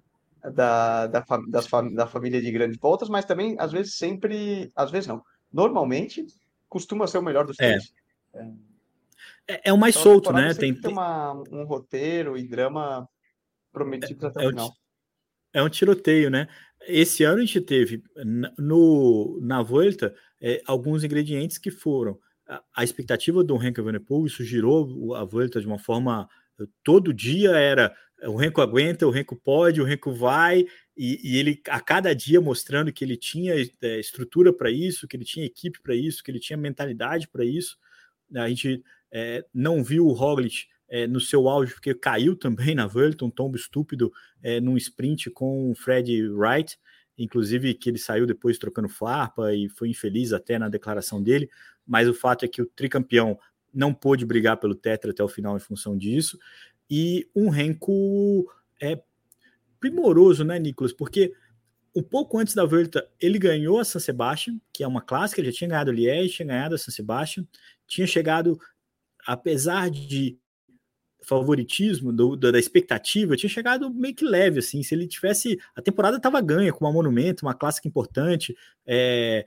da, da, das, da família de grandes voltas, mas também, às vezes, sempre. Às vezes não. Normalmente, costuma ser o melhor dos é. três. É. É, é o mais então, solto, né? Tem, tem uma, um roteiro e drama prometido até o é final. É um tiroteio, né? Esse ano a gente teve no, na Volta é, alguns ingredientes que foram a, a expectativa do Henrique Evenepoel, isso girou a Volta de uma forma todo dia era o Renko aguenta, o Renko pode, o Renko vai, e, e, ele a cada dia mostrando que ele tinha é, estrutura para isso, que ele tinha equipe para isso, que ele tinha mentalidade para isso. A gente é, não viu o Roglic é, no seu auge, porque caiu também na Vuelta, um tombo estúpido é, num sprint com o Fred Wright, inclusive que ele saiu depois trocando farpa e foi infeliz até na declaração dele, mas o fato é que o tricampeão não pôde brigar pelo Tetra até o final em função disso, e um Renko é, primoroso, né, Nicolas? Porque um pouco antes da Volta, ele ganhou a San Sebastian, que é uma clássica, ele já tinha ganhado a Liège, tinha ganhado a San Sebastian, tinha chegado, apesar de favoritismo, do, da expectativa, tinha chegado meio que leve, assim, se ele tivesse, a temporada estava ganha, com uma monumento, uma clássica importante, é,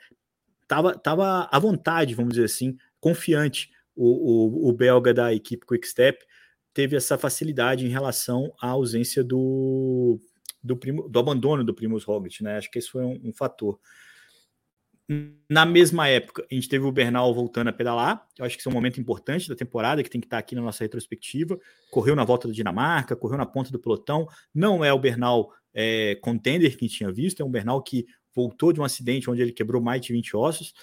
tava, tava à vontade, vamos dizer assim, confiante, o, o, o belga da equipe Quick Step teve essa facilidade em relação à ausência do, do, primo, do abandono do Primus Roglic, né? Acho que esse foi um, um, fator. Na mesma época, a gente teve o Bernal voltando a pedalar. Eu acho que esse é um momento importante da temporada que tem que estar aqui na nossa retrospectiva. Correu na volta da Dinamarca, correu na ponta do pelotão. Não é o Bernal é, contender que a gente tinha visto, é um Bernal que voltou de um acidente onde ele quebrou mais de 20 ossos,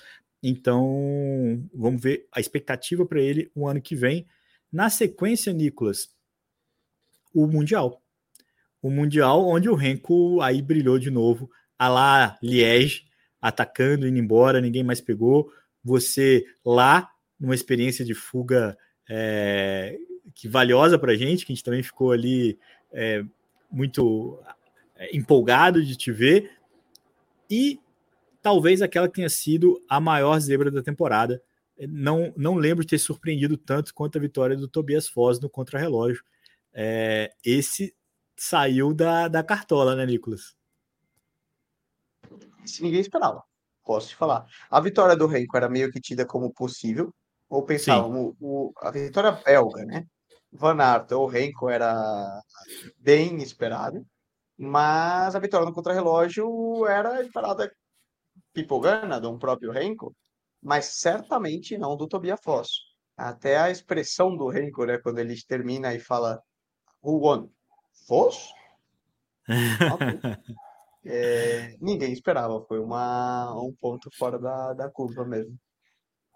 então, vamos ver a expectativa para ele o ano que vem. Na sequência, Nicolas, o Mundial. O Mundial, onde o Renko aí brilhou de novo, a lá Liège, atacando, indo embora, ninguém mais pegou. Você lá numa experiência de fuga é, que valiosa para a gente, que a gente também ficou ali é, muito é, empolgado de te ver. E talvez aquela que tenha sido a maior zebra da temporada. Não, não lembro de ter surpreendido tanto quanto a vitória do Tobias Foz no contrarrelógio. É, esse saiu da, da cartola, né, Nicolas? Isso ninguém esperava, posso te falar. A vitória do Renko era meio que tida como possível, ou pensávamos, o, a vitória belga, né? Van Aert ou Renko era bem esperado, mas a vitória no contrarrelógio era esperada pipogana de um próprio Renko, mas certamente não do Tobias Foss. Até a expressão do Renko, né, quando ele termina e fala Who won? Foss? [laughs] é, ninguém esperava, foi uma, um ponto fora da, da curva mesmo.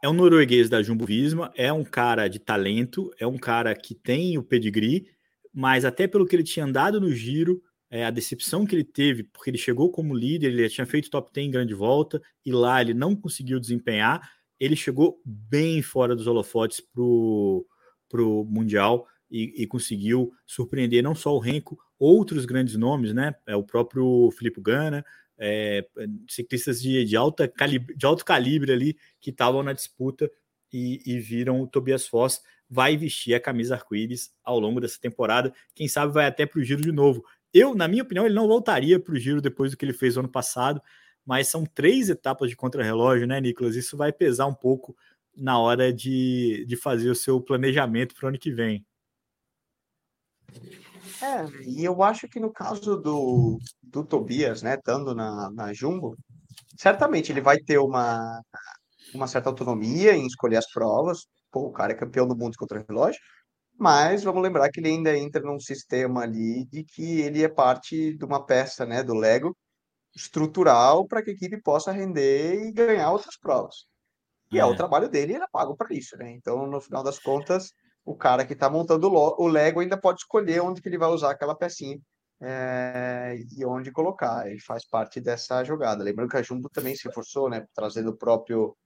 É um norueguês da Jumbo Visma, é um cara de talento, é um cara que tem o pedigree, mas até pelo que ele tinha andado no giro, é, a decepção que ele teve, porque ele chegou como líder, ele tinha feito top 10 em grande volta, e lá ele não conseguiu desempenhar, ele chegou bem fora dos holofotes para o Mundial e, e, conseguiu surpreender não só o Renko, outros grandes nomes, né? É o próprio Filipe Gana, é, ciclistas de, de, alta calibre, de alto calibre ali que estavam na disputa e, e, viram o Tobias Foss vai vestir a camisa arco-íris ao longo dessa temporada. Quem sabe vai até para o giro de novo. Eu, na minha opinião, ele não voltaria para o giro depois do que ele fez ano passado, mas são três etapas de contrarrelógio, né, Nicolas? Isso vai pesar um pouco na hora de, de fazer o seu planejamento para o ano que vem. É, e eu acho que no caso do, do Tobias, né, estando na, na Jumbo, certamente ele vai ter uma, uma certa autonomia em escolher as provas. Pô, o cara é campeão do mundo contra relógio, mas vamos lembrar que ele ainda entra num sistema ali de que ele é parte de uma peça, né, do Lego estrutural para que a equipe possa render e ganhar outras provas. E é, é o trabalho dele, ele é pago para isso, né? Então, no final das contas, o cara que está montando o Lego ainda pode escolher onde que ele vai usar aquela pecinha é, e onde colocar. Ele faz parte dessa jogada. Lembrando que a Jumbo também se forçou, né? Trazendo o próprio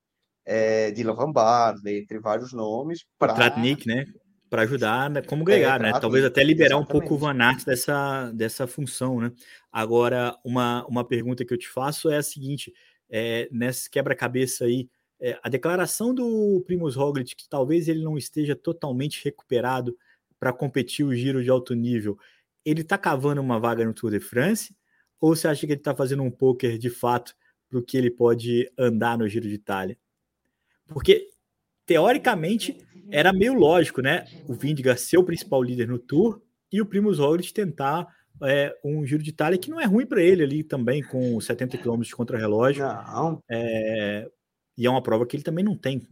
é, Dylan Van Barley, entre vários nomes. Pra... Tratnik, né? Para ajudar né? como ganhar, é, né? Talvez até liberar exatamente. um pouco o Van Aert dessa, dessa função, né? Agora, uma, uma pergunta que eu te faço é a seguinte: é, nesse quebra-cabeça aí, é, a declaração do Primus Roglic que talvez ele não esteja totalmente recuperado para competir o giro de alto nível, ele está cavando uma vaga no Tour de France? Ou você acha que ele está fazendo um poker de fato para o que ele pode andar no Giro de Itália? Porque, teoricamente, era meio lógico, né? O Vindiga ser o principal líder no Tour e o Primus Roglic tentar é, um Giro de Itália que não é ruim para ele ali também, com 70 km de contrarrelógio. Não. É, e é uma prova que ele também não tem.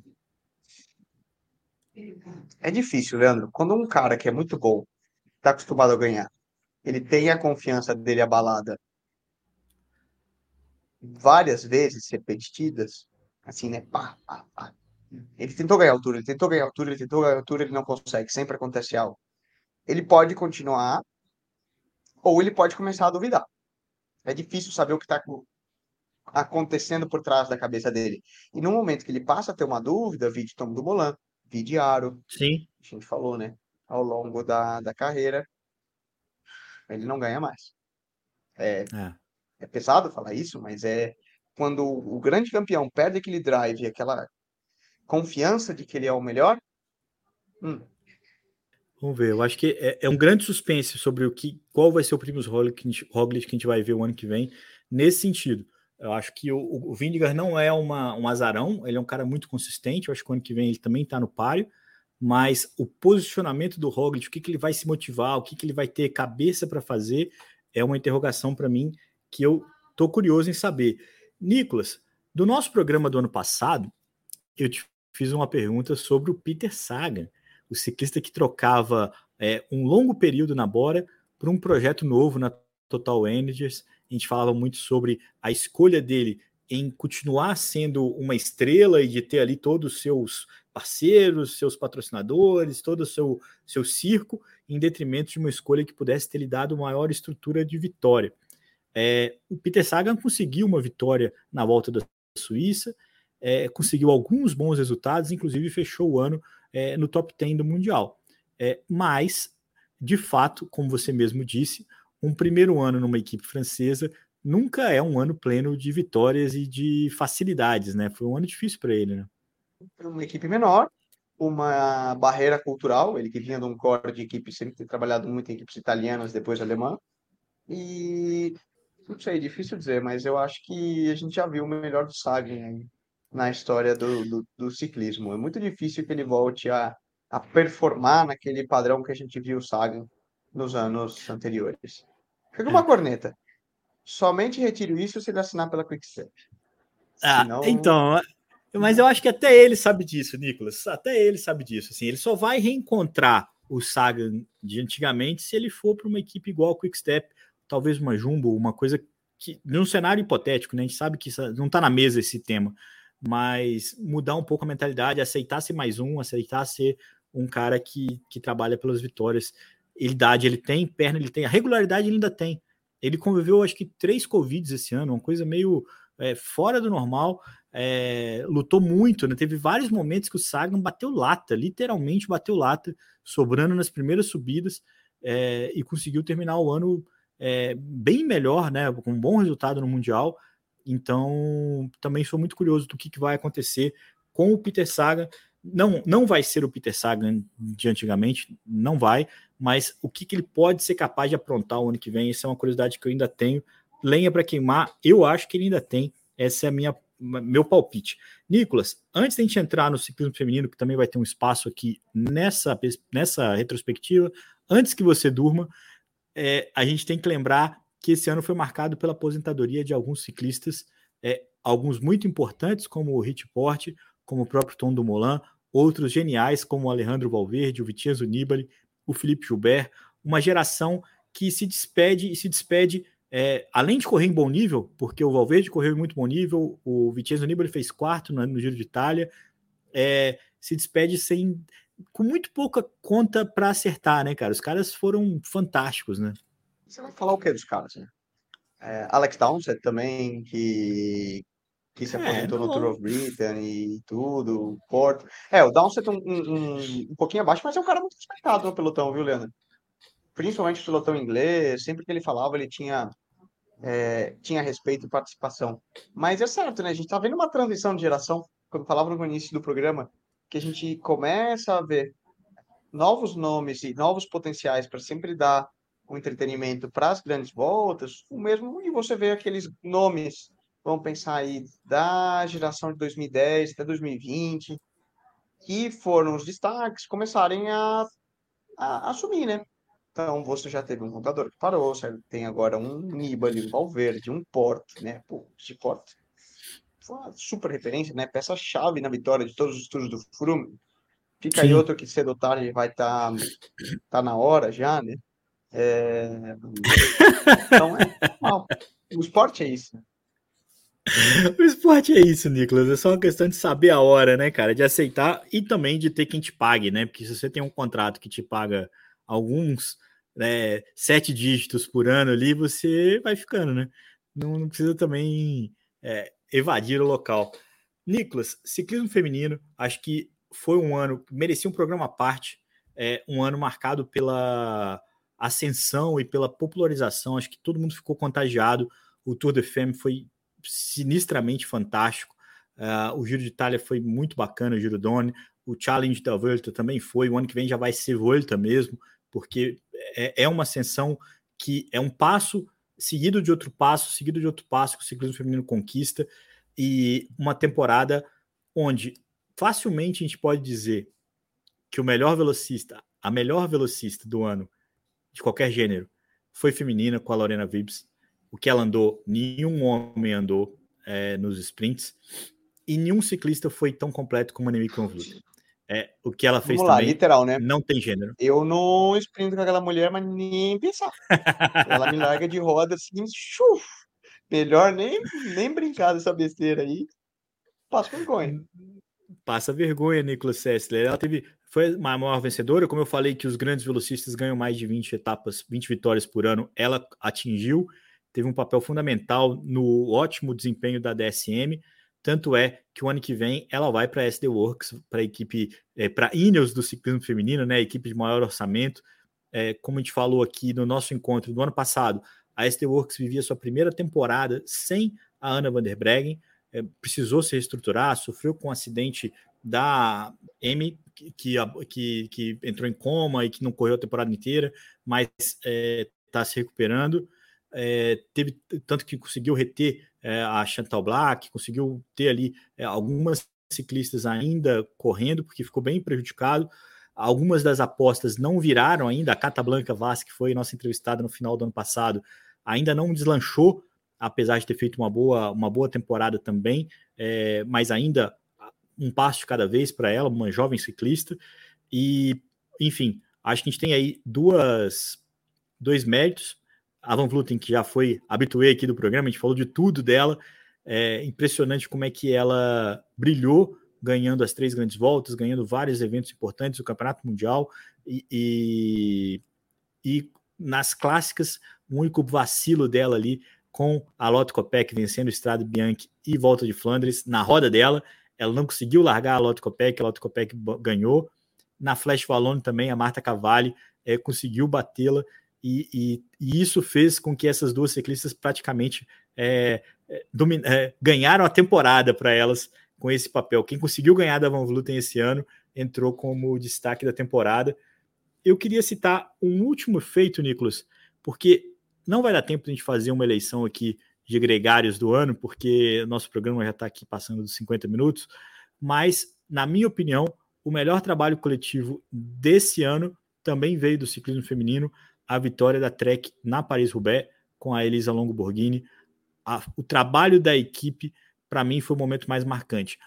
É difícil, Leandro. Quando um cara que é muito bom, está acostumado a ganhar, ele tem a confiança dele abalada várias vezes repetidas, assim, né? Pá, pá, pá. Ele tentou ganhar altura, ele tentou ganhar altura, ele tentou ganhar altura, ele não consegue, sempre acontece algo. Ele pode continuar, ou ele pode começar a duvidar. É difícil saber o que está acontecendo por trás da cabeça dele. E no momento que ele passa a ter uma dúvida, vide Tom do Molan, vide Aro, Sim. a gente falou, né? Ao longo da, da carreira, ele não ganha mais. É, é. é pesado falar isso, mas é quando o grande campeão perde aquele drive, aquela confiança de que ele é o melhor. Hum. Vamos ver, eu acho que é, é, um grande suspense sobre o que, qual vai ser o Primus Roglic que a gente vai ver o ano que vem, nesse sentido. Eu acho que o, o Vindigar não é uma, um azarão, ele é um cara muito consistente. Eu acho que o ano que vem ele também está no páreo, mas o posicionamento do Roglic, o que, que ele vai se motivar, o que, que ele vai ter cabeça para fazer, é uma interrogação para mim que eu estou curioso em saber. Nicolas, do nosso programa do ano passado, eu te fiz uma pergunta sobre o Peter Sagan, o ciclista que trocava é, um longo período na Bora para um projeto novo na Total Energies a gente falava muito sobre a escolha dele em continuar sendo uma estrela e de ter ali todos os seus parceiros, seus patrocinadores, todo o seu, seu circo, em detrimento de uma escolha que pudesse ter lhe dado maior estrutura de vitória. É, o Peter Sagan conseguiu uma vitória na volta da Suíça, é, conseguiu alguns bons resultados, inclusive fechou o ano é, no top 10 do Mundial. É, mas, de fato, como você mesmo disse, um primeiro ano numa equipe francesa nunca é um ano pleno de vitórias e de facilidades, né? Foi um ano difícil para ele, né? Uma equipe menor, uma barreira cultural, ele que vinha de um core de equipe, sempre tem trabalhado muito em equipes italianas, depois alemã, e não sei, difícil dizer, mas eu acho que a gente já viu o melhor do Sagan na história do, do, do, ciclismo. É muito difícil que ele volte a, a performar naquele padrão que a gente viu o Sagan nos anos anteriores. Fica uma corneta. Somente retiro isso se ele assinar pela Quickstep. Ah, Senão... então, mas eu acho que até ele sabe disso, Nicolas. Até ele sabe disso. Assim, ele só vai reencontrar o Sagan de antigamente se ele for para uma equipe igual a Quickstep, talvez uma Jumbo, uma coisa que, num cenário hipotético, né? A gente sabe que não está na mesa esse tema, mas mudar um pouco a mentalidade, aceitar ser mais um, aceitar ser um cara que, que trabalha pelas vitórias. Idade ele tem, perna ele tem, a regularidade ele ainda tem. Ele conviveu, acho que, três Covids esse ano, uma coisa meio é, fora do normal. É, lutou muito, né? Teve vários momentos que o Sagan bateu lata, literalmente bateu lata, sobrando nas primeiras subidas é, e conseguiu terminar o ano é, bem melhor, né? Com um bom resultado no Mundial. Então, também sou muito curioso do que, que vai acontecer com o Peter Sagan. Não, não vai ser o Peter Sagan de antigamente, não vai, mas o que, que ele pode ser capaz de aprontar o ano que vem, essa é uma curiosidade que eu ainda tenho. Lenha para queimar, eu acho que ele ainda tem. Essa é a minha meu palpite. Nicolas, antes de a gente entrar no ciclismo feminino, que também vai ter um espaço aqui nessa, nessa retrospectiva, antes que você durma, é, a gente tem que lembrar que esse ano foi marcado pela aposentadoria de alguns ciclistas, é, alguns muito importantes, como o Rich Porte, como o próprio Tom Dumoulin, outros geniais, como o Alejandro Valverde, o Vitinho Nibali, o Felipe Gilbert, uma geração que se despede e se despede é, além de correr em bom nível, porque o Valverde correu em muito bom nível, o Vicenzo Nibali fez quarto no, no Giro de Itália, é, se despede sem com muito pouca conta para acertar, né, cara? Os caras foram fantásticos, né? Você vai falar o que dos caras, né? É, Alex Downsett também, que, que se é, aposentou é, no Tour of Britain e tudo, Porto. É, o Downsett um, um, um, pouquinho abaixo, mas é um cara muito respeitado no pelotão, viu, Leandro? Principalmente o pelotão inglês, sempre que ele falava, ele tinha, é, tinha respeito e participação. Mas é certo, né? A gente tá vendo uma transição de geração, quando falava no início do programa, que a gente começa a ver novos nomes e novos potenciais para sempre dar o entretenimento para as grandes voltas, o mesmo, e você vê aqueles nomes, vamos pensar aí, da geração de 2010 até 2020, que foram os destaques, começarem a, a, assumir, né? Então, você já teve um contador que parou, você tem agora um Nibali, um Valverde, um Porto, né? Pô, de Porto foi uma super referência, né? Peça-chave na vitória de todos os tours do Froome. Fica Sim. aí outro que cedo ou tarde vai estar tá, tá na hora já, né? É... [laughs] Então, é, o esporte é isso. O esporte é isso, Nicolas. É só uma questão de saber a hora, né, cara? De aceitar e também de ter quem te pague, né? Porque se você tem um contrato que te paga alguns né, sete dígitos por ano ali, você vai ficando, né? Não, não precisa também é, evadir o local. Nicolas, ciclismo feminino, acho que foi um ano, merecia um programa à parte, é, um ano marcado pela ascensão e pela popularização. Acho que todo mundo ficou contagiado. O Tour de Femme foi sinistramente fantástico. Uh, o Giro de Itália foi muito bacana, o Giro Doni. O Challenge da Volta também foi. O ano que vem já vai ser Volta mesmo, porque é, é uma ascensão que é um passo seguido de outro passo, seguido de outro passo que o ciclismo feminino conquista. E uma temporada onde facilmente a gente pode dizer que o melhor velocista, a melhor velocista do ano de qualquer gênero, foi feminina com a Lorena Vibbs. O que ela andou, nenhum homem andou é, nos sprints. E nenhum ciclista foi tão completo como a Nemi Convlut. É, o que ela fez Vamos também, lá, literal, né? Não tem gênero. Eu não sprinto com aquela mulher, mas nem pensar. ela me larga de roda assim, chuf, melhor nem, nem brincar dessa besteira aí. Passa vergonha. Passa vergonha, Nicolas Sessler. Ela teve, foi a maior vencedora, como eu falei que os grandes velocistas ganham mais de 20 etapas, 20 vitórias por ano, ela atingiu, teve um papel fundamental no ótimo desempenho da DSM, Tanto é que o ano que vem ela vai para a SD Works, para a equipe, é, para Ineos do ciclismo feminino, né? Equipe de maior orçamento. É, como a gente falou aqui no nosso encontro do ano passado, a SD Works vivia sua primeira temporada sem a Ana van der Breggen, é, precisou se reestruturar, sofreu com um acidente da M, que, que, que, entrou em coma e que não correu a temporada inteira, mas está é, se recuperando. É, teve tanto que conseguiu reter é, a Chantal Black, conseguiu ter ali é, algumas ciclistas ainda correndo, porque ficou bem prejudicado. Algumas das apostas não viraram ainda. A Cata Blanca Vaz, que foi nossa entrevistada no final do ano passado, ainda não deslanchou, apesar de ter feito uma boa, uma boa temporada também, é, mas ainda um passo de cada vez para ela, uma jovem ciclista. E, enfim, acho que a gente tem aí duas, dois méritos. A Van Vluten, que já foi habituê aqui do programa, a gente falou de tudo dela. É impressionante como é que ela brilhou ganhando as três grandes voltas, ganhando vários eventos importantes, o Campeonato Mundial e, e, e nas clássicas, o único vacilo dela ali com a Lotte Kopeck vencendo o Estrado Bianchi e Volta de Flandres na roda dela, ela não conseguiu largar a Lotte Kopeck, a Lotte Kopeck ganhou. Na Flash Valone também, a Marta Cavalli é, conseguiu batê-la e, e, e, isso fez com que essas duas ciclistas praticamente é, é, ganharam a temporada para elas com esse papel. Quem conseguiu ganhar da Van Vluten esse ano entrou como destaque da temporada. Eu queria citar um último feito, Nicolas, porque não vai dar tempo de a gente fazer uma eleição aqui de gregários do ano, porque nosso programa já está aqui passando dos 50 minutos, mas, na minha opinião, o melhor trabalho coletivo desse ano também veio do ciclismo feminino, a vitória da Trek na Paris-Roubaix, com a Elisa Longo Borghini. A, o trabalho da equipe, para mim, foi o momento mais marcante.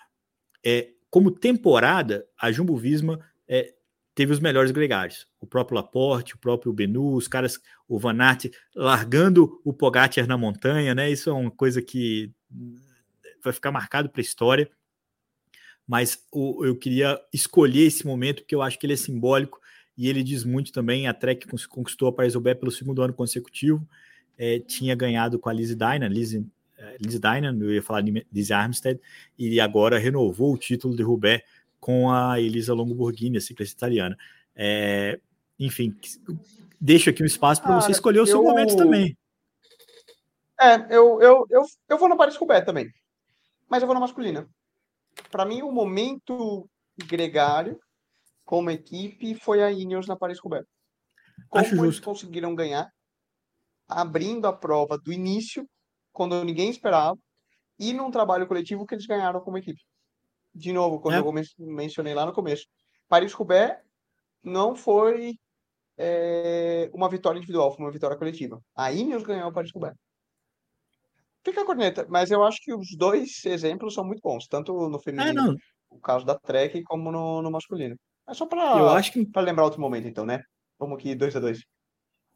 É, como temporada, a Jumbo Visma é, teve os melhores gregários. O próprio Laporte, o próprio Benu, os caras, o Van Aert largando o Pogacar na montanha, né? Isso é uma coisa que vai ficar marcado para a história. Mas o, eu queria escolher esse momento porque eu acho que ele é simbólico e ele diz muito também. A Trek conquistou a Paris-Roubaix pelo segundo ano consecutivo. É, tinha ganhado com a Lizzie Dyna, Lizzie, é, Lizzie Dyna, eu ia falar Lizzie Armstead, e agora renovou o título de Roubaix com a Elisa Longo Borghini, a ciclista italiana. É, enfim, deixo aqui um espaço para você escolher o seu eu... momento também. É, eu, eu, eu, eu vou na Paris Roubaix também, mas eu vou na masculina. Para mim, o momento gregário como equipe foi a Ineos na Paris Roubaix. Como Acho eles justo. conseguiram ganhar, abrindo a prova do início, quando ninguém esperava, e num trabalho coletivo que eles ganharam como equipe de novo, quando é. eu mencionei lá no começo, Paris-Roubaix não foi é, uma vitória individual, foi uma vitória coletiva. A Ineos ganhou o Paris-Roubaix. Fica a corneta, mas eu acho que os dois exemplos são muito bons, tanto no é, feminino, é, o caso da Trek, como no, no masculino. É só para eu acho que para lembrar outro momento, então, né? Vamos aqui, dois a dois.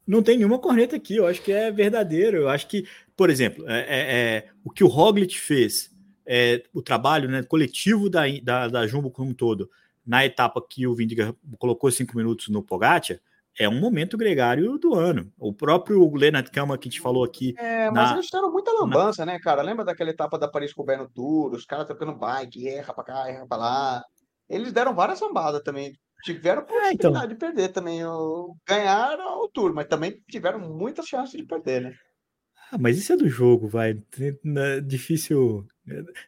Não tem nenhuma corneta aqui, eu acho que é verdadeiro. Eu acho que, por exemplo, é, é, é o que o Roglic fez é, o trabalho né, coletivo da, da, da, Jumbo como um todo, na etapa que o Vindiga colocou cinco minutos no Pogacar, é um momento gregário do ano. O próprio Leonard Kama que a gente falou aqui. É, mas eles tiveram muita lambança, na... né, cara? Lembra daquela etapa da Paris-Roubaix no Tour, os caras trocando bike, erra pra cá, erra pra lá. Eles deram várias lambadas também. Tiveram possibilidade é, então... de perder também. Ganharam o Tour, mas também tiveram muitas chances de perder, né? Ah, mas isso é do jogo, vai. É difícil.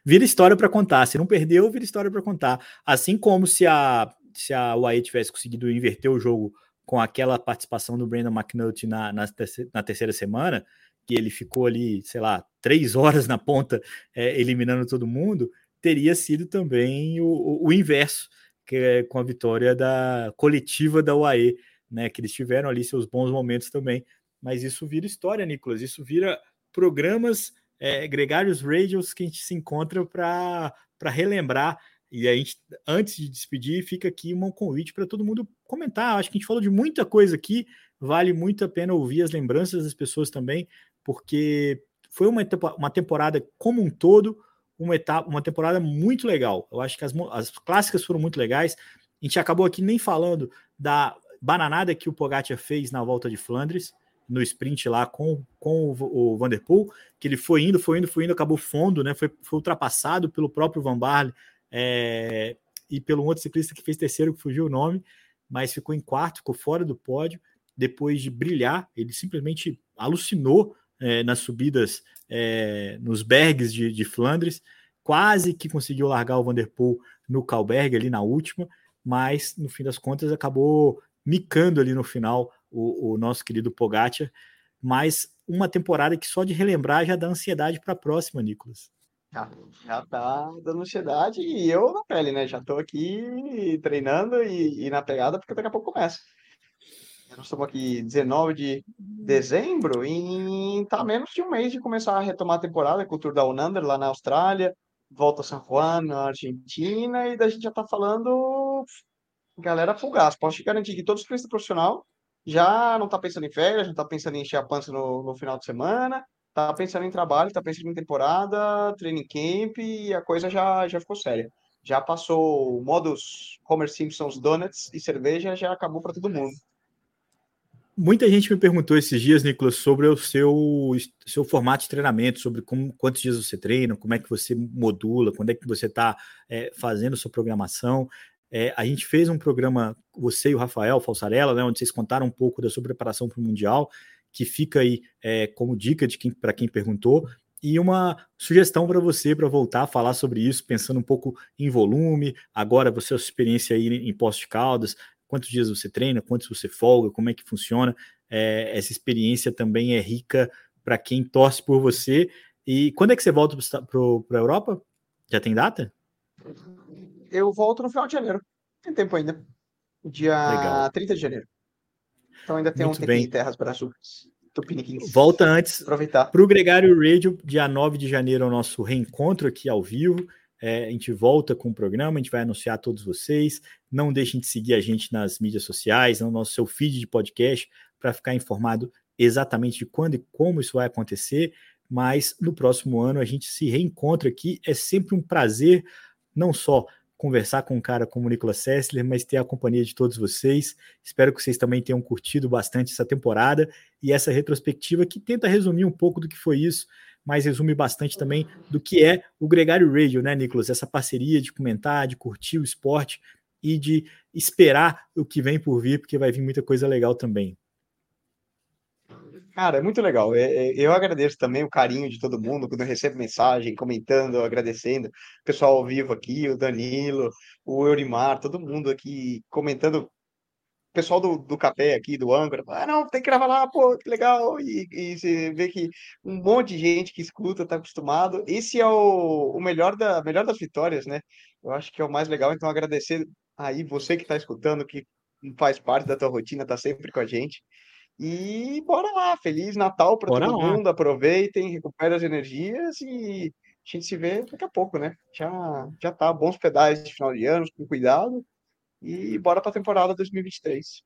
Vira história para contar. Se não perdeu, vira história para contar. Assim como se a, se a UAE tivesse conseguido inverter o jogo com aquela participação do Brandon McNulty na, na, na terceira semana, que ele ficou ali, sei lá, três horas na ponta, é, eliminando todo mundo, teria sido também o, o inverso, que é com a vitória da coletiva da UAE, né? Que eles tiveram ali seus bons momentos também mas isso vira história, Nicolas. Isso vira programas é, gregários radios que a gente se encontra para relembrar. E a gente, antes de despedir, fica aqui um convite para todo mundo comentar. Acho que a gente falou de muita coisa aqui, vale muito a pena ouvir as lembranças das pessoas também, porque foi uma, uma temporada como um todo, uma etapa, uma temporada muito legal. Eu acho que as, as clássicas foram muito legais. A gente acabou aqui nem falando da bananada que o Pogacar fez na volta de Flandres, no sprint lá com, com o, o Vanderpool, que ele foi indo, foi indo, foi indo, acabou fundo, né? Foi, foi ultrapassado pelo próprio Van Barle é, e pelo outro ciclista que fez terceiro, que fugiu o nome, mas ficou em quarto, ficou fora do pódio, depois de brilhar, ele simplesmente alucinou é, nas subidas é, nos bergs de, de, Flandres, quase que conseguiu largar o Vanderpool no Kalberg ali na última, mas no fim das contas acabou micando ali no final o, o nosso querido Pogacar, mas uma temporada que só de relembrar já dá ansiedade para a próxima, Nicolas. Já, já tá dando ansiedade e eu na pele, né? Já tô aqui treinando e, e na pegada porque daqui a pouco começa. Nós estamos aqui 19 de dezembro e tá menos de um mês de começar a retomar a temporada Tour da Unander lá na Austrália, volta a San Juan na Argentina e da gente já tá falando galera fugaça. Posso te garantir que todos os ciclistas profissional já não tá pensando em férias, já tá pensando em encher a pança no, no final de semana, tá pensando em trabalho, tá pensando em temporada, training camp e a coisa já, já ficou séria. Já passou o modus Homer Simpsons Donuts e cerveja, já acabou para todo mundo. Muita gente me perguntou esses dias, Nicolas, sobre o seu, seu formato de treinamento, sobre como, quantos dias você treina, como é que você modula, quando é que você está é, fazendo sua programação. É, a gente fez um programa, você e o Rafael Falsarella, né, onde vocês contaram um pouco da sua preparação para o Mundial, que fica aí é, como dica quem, para quem perguntou, e uma sugestão para você para voltar a falar sobre isso, pensando um pouco em volume, agora você a sua experiência aí em Posto de Caldas, quantos dias você treina, quantos você folga, como é que funciona. É, essa experiência também é rica para quem torce por você. E quando é que você volta para a Europa? Já tem data? eu volto no final de janeiro. Tem tempo ainda. Dia Legal. 30 de janeiro. Então ainda tem Muito um tempinho em Terras Brazucas. Volta antes para o Gregário Radio, dia 9 de janeiro, é o nosso reencontro aqui ao vivo. É, a gente volta com o programa, a gente vai anunciar a todos vocês. Não deixem de seguir a gente nas mídias sociais, no nosso seu feed de podcast, para ficar informado exatamente de quando e como isso vai acontecer. Mas no próximo ano a gente se reencontra aqui. É sempre um prazer, não só conversar com um cara como o Nicolas Sessler, mas ter a companhia de todos vocês. Espero que vocês também tenham curtido bastante essa temporada e essa retrospectiva que tenta resumir um pouco do que foi isso, mas resume bastante também do que é o Gregário Radio, né, Nicolas? Essa parceria de comentar, de curtir o esporte e de esperar o que vem por vir, porque vai vir muita coisa legal também. Cara, é muito legal. É, é, eu agradeço também o carinho de todo mundo quando eu recebo mensagem, comentando, agradecendo. O pessoal ao vivo aqui, o Danilo, o Eurimar, todo mundo aqui comentando. O pessoal do, do café aqui, do Âncora, ah, não, tem que gravar lá, pô, que legal. E, e você vê que um monte de gente que escuta, tá acostumado. Esse é o, o melhor, da, melhor das vitórias, né? Eu acho que é o mais legal. Então, agradecer aí você que está escutando, que faz parte da tua rotina, tá sempre com a gente. E bora lá, Feliz Natal para todo lá. mundo, aproveitem, recuperem as energias e a gente se vê daqui a pouco, né? Já, já tá, bons pedais de final de ano, com cuidado, e bora para a temporada 2023.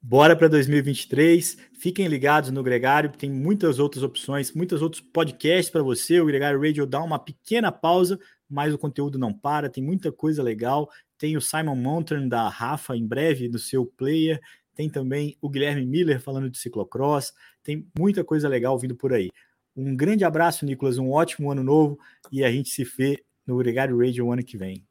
Bora para 2023. Fiquem ligados no Gregário, tem muitas outras opções, muitos outros podcasts para você. O Gregário Radio dá uma pequena pausa, mas o conteúdo não para, tem muita coisa legal. Tem o Simon Mountain da Rafa em breve no seu player tem também o Guilherme Miller falando de ciclocross, tem muita coisa legal vindo por aí. Um grande abraço, Nicolas, um ótimo ano novo e a gente se vê no Gregário Radio ano que vem.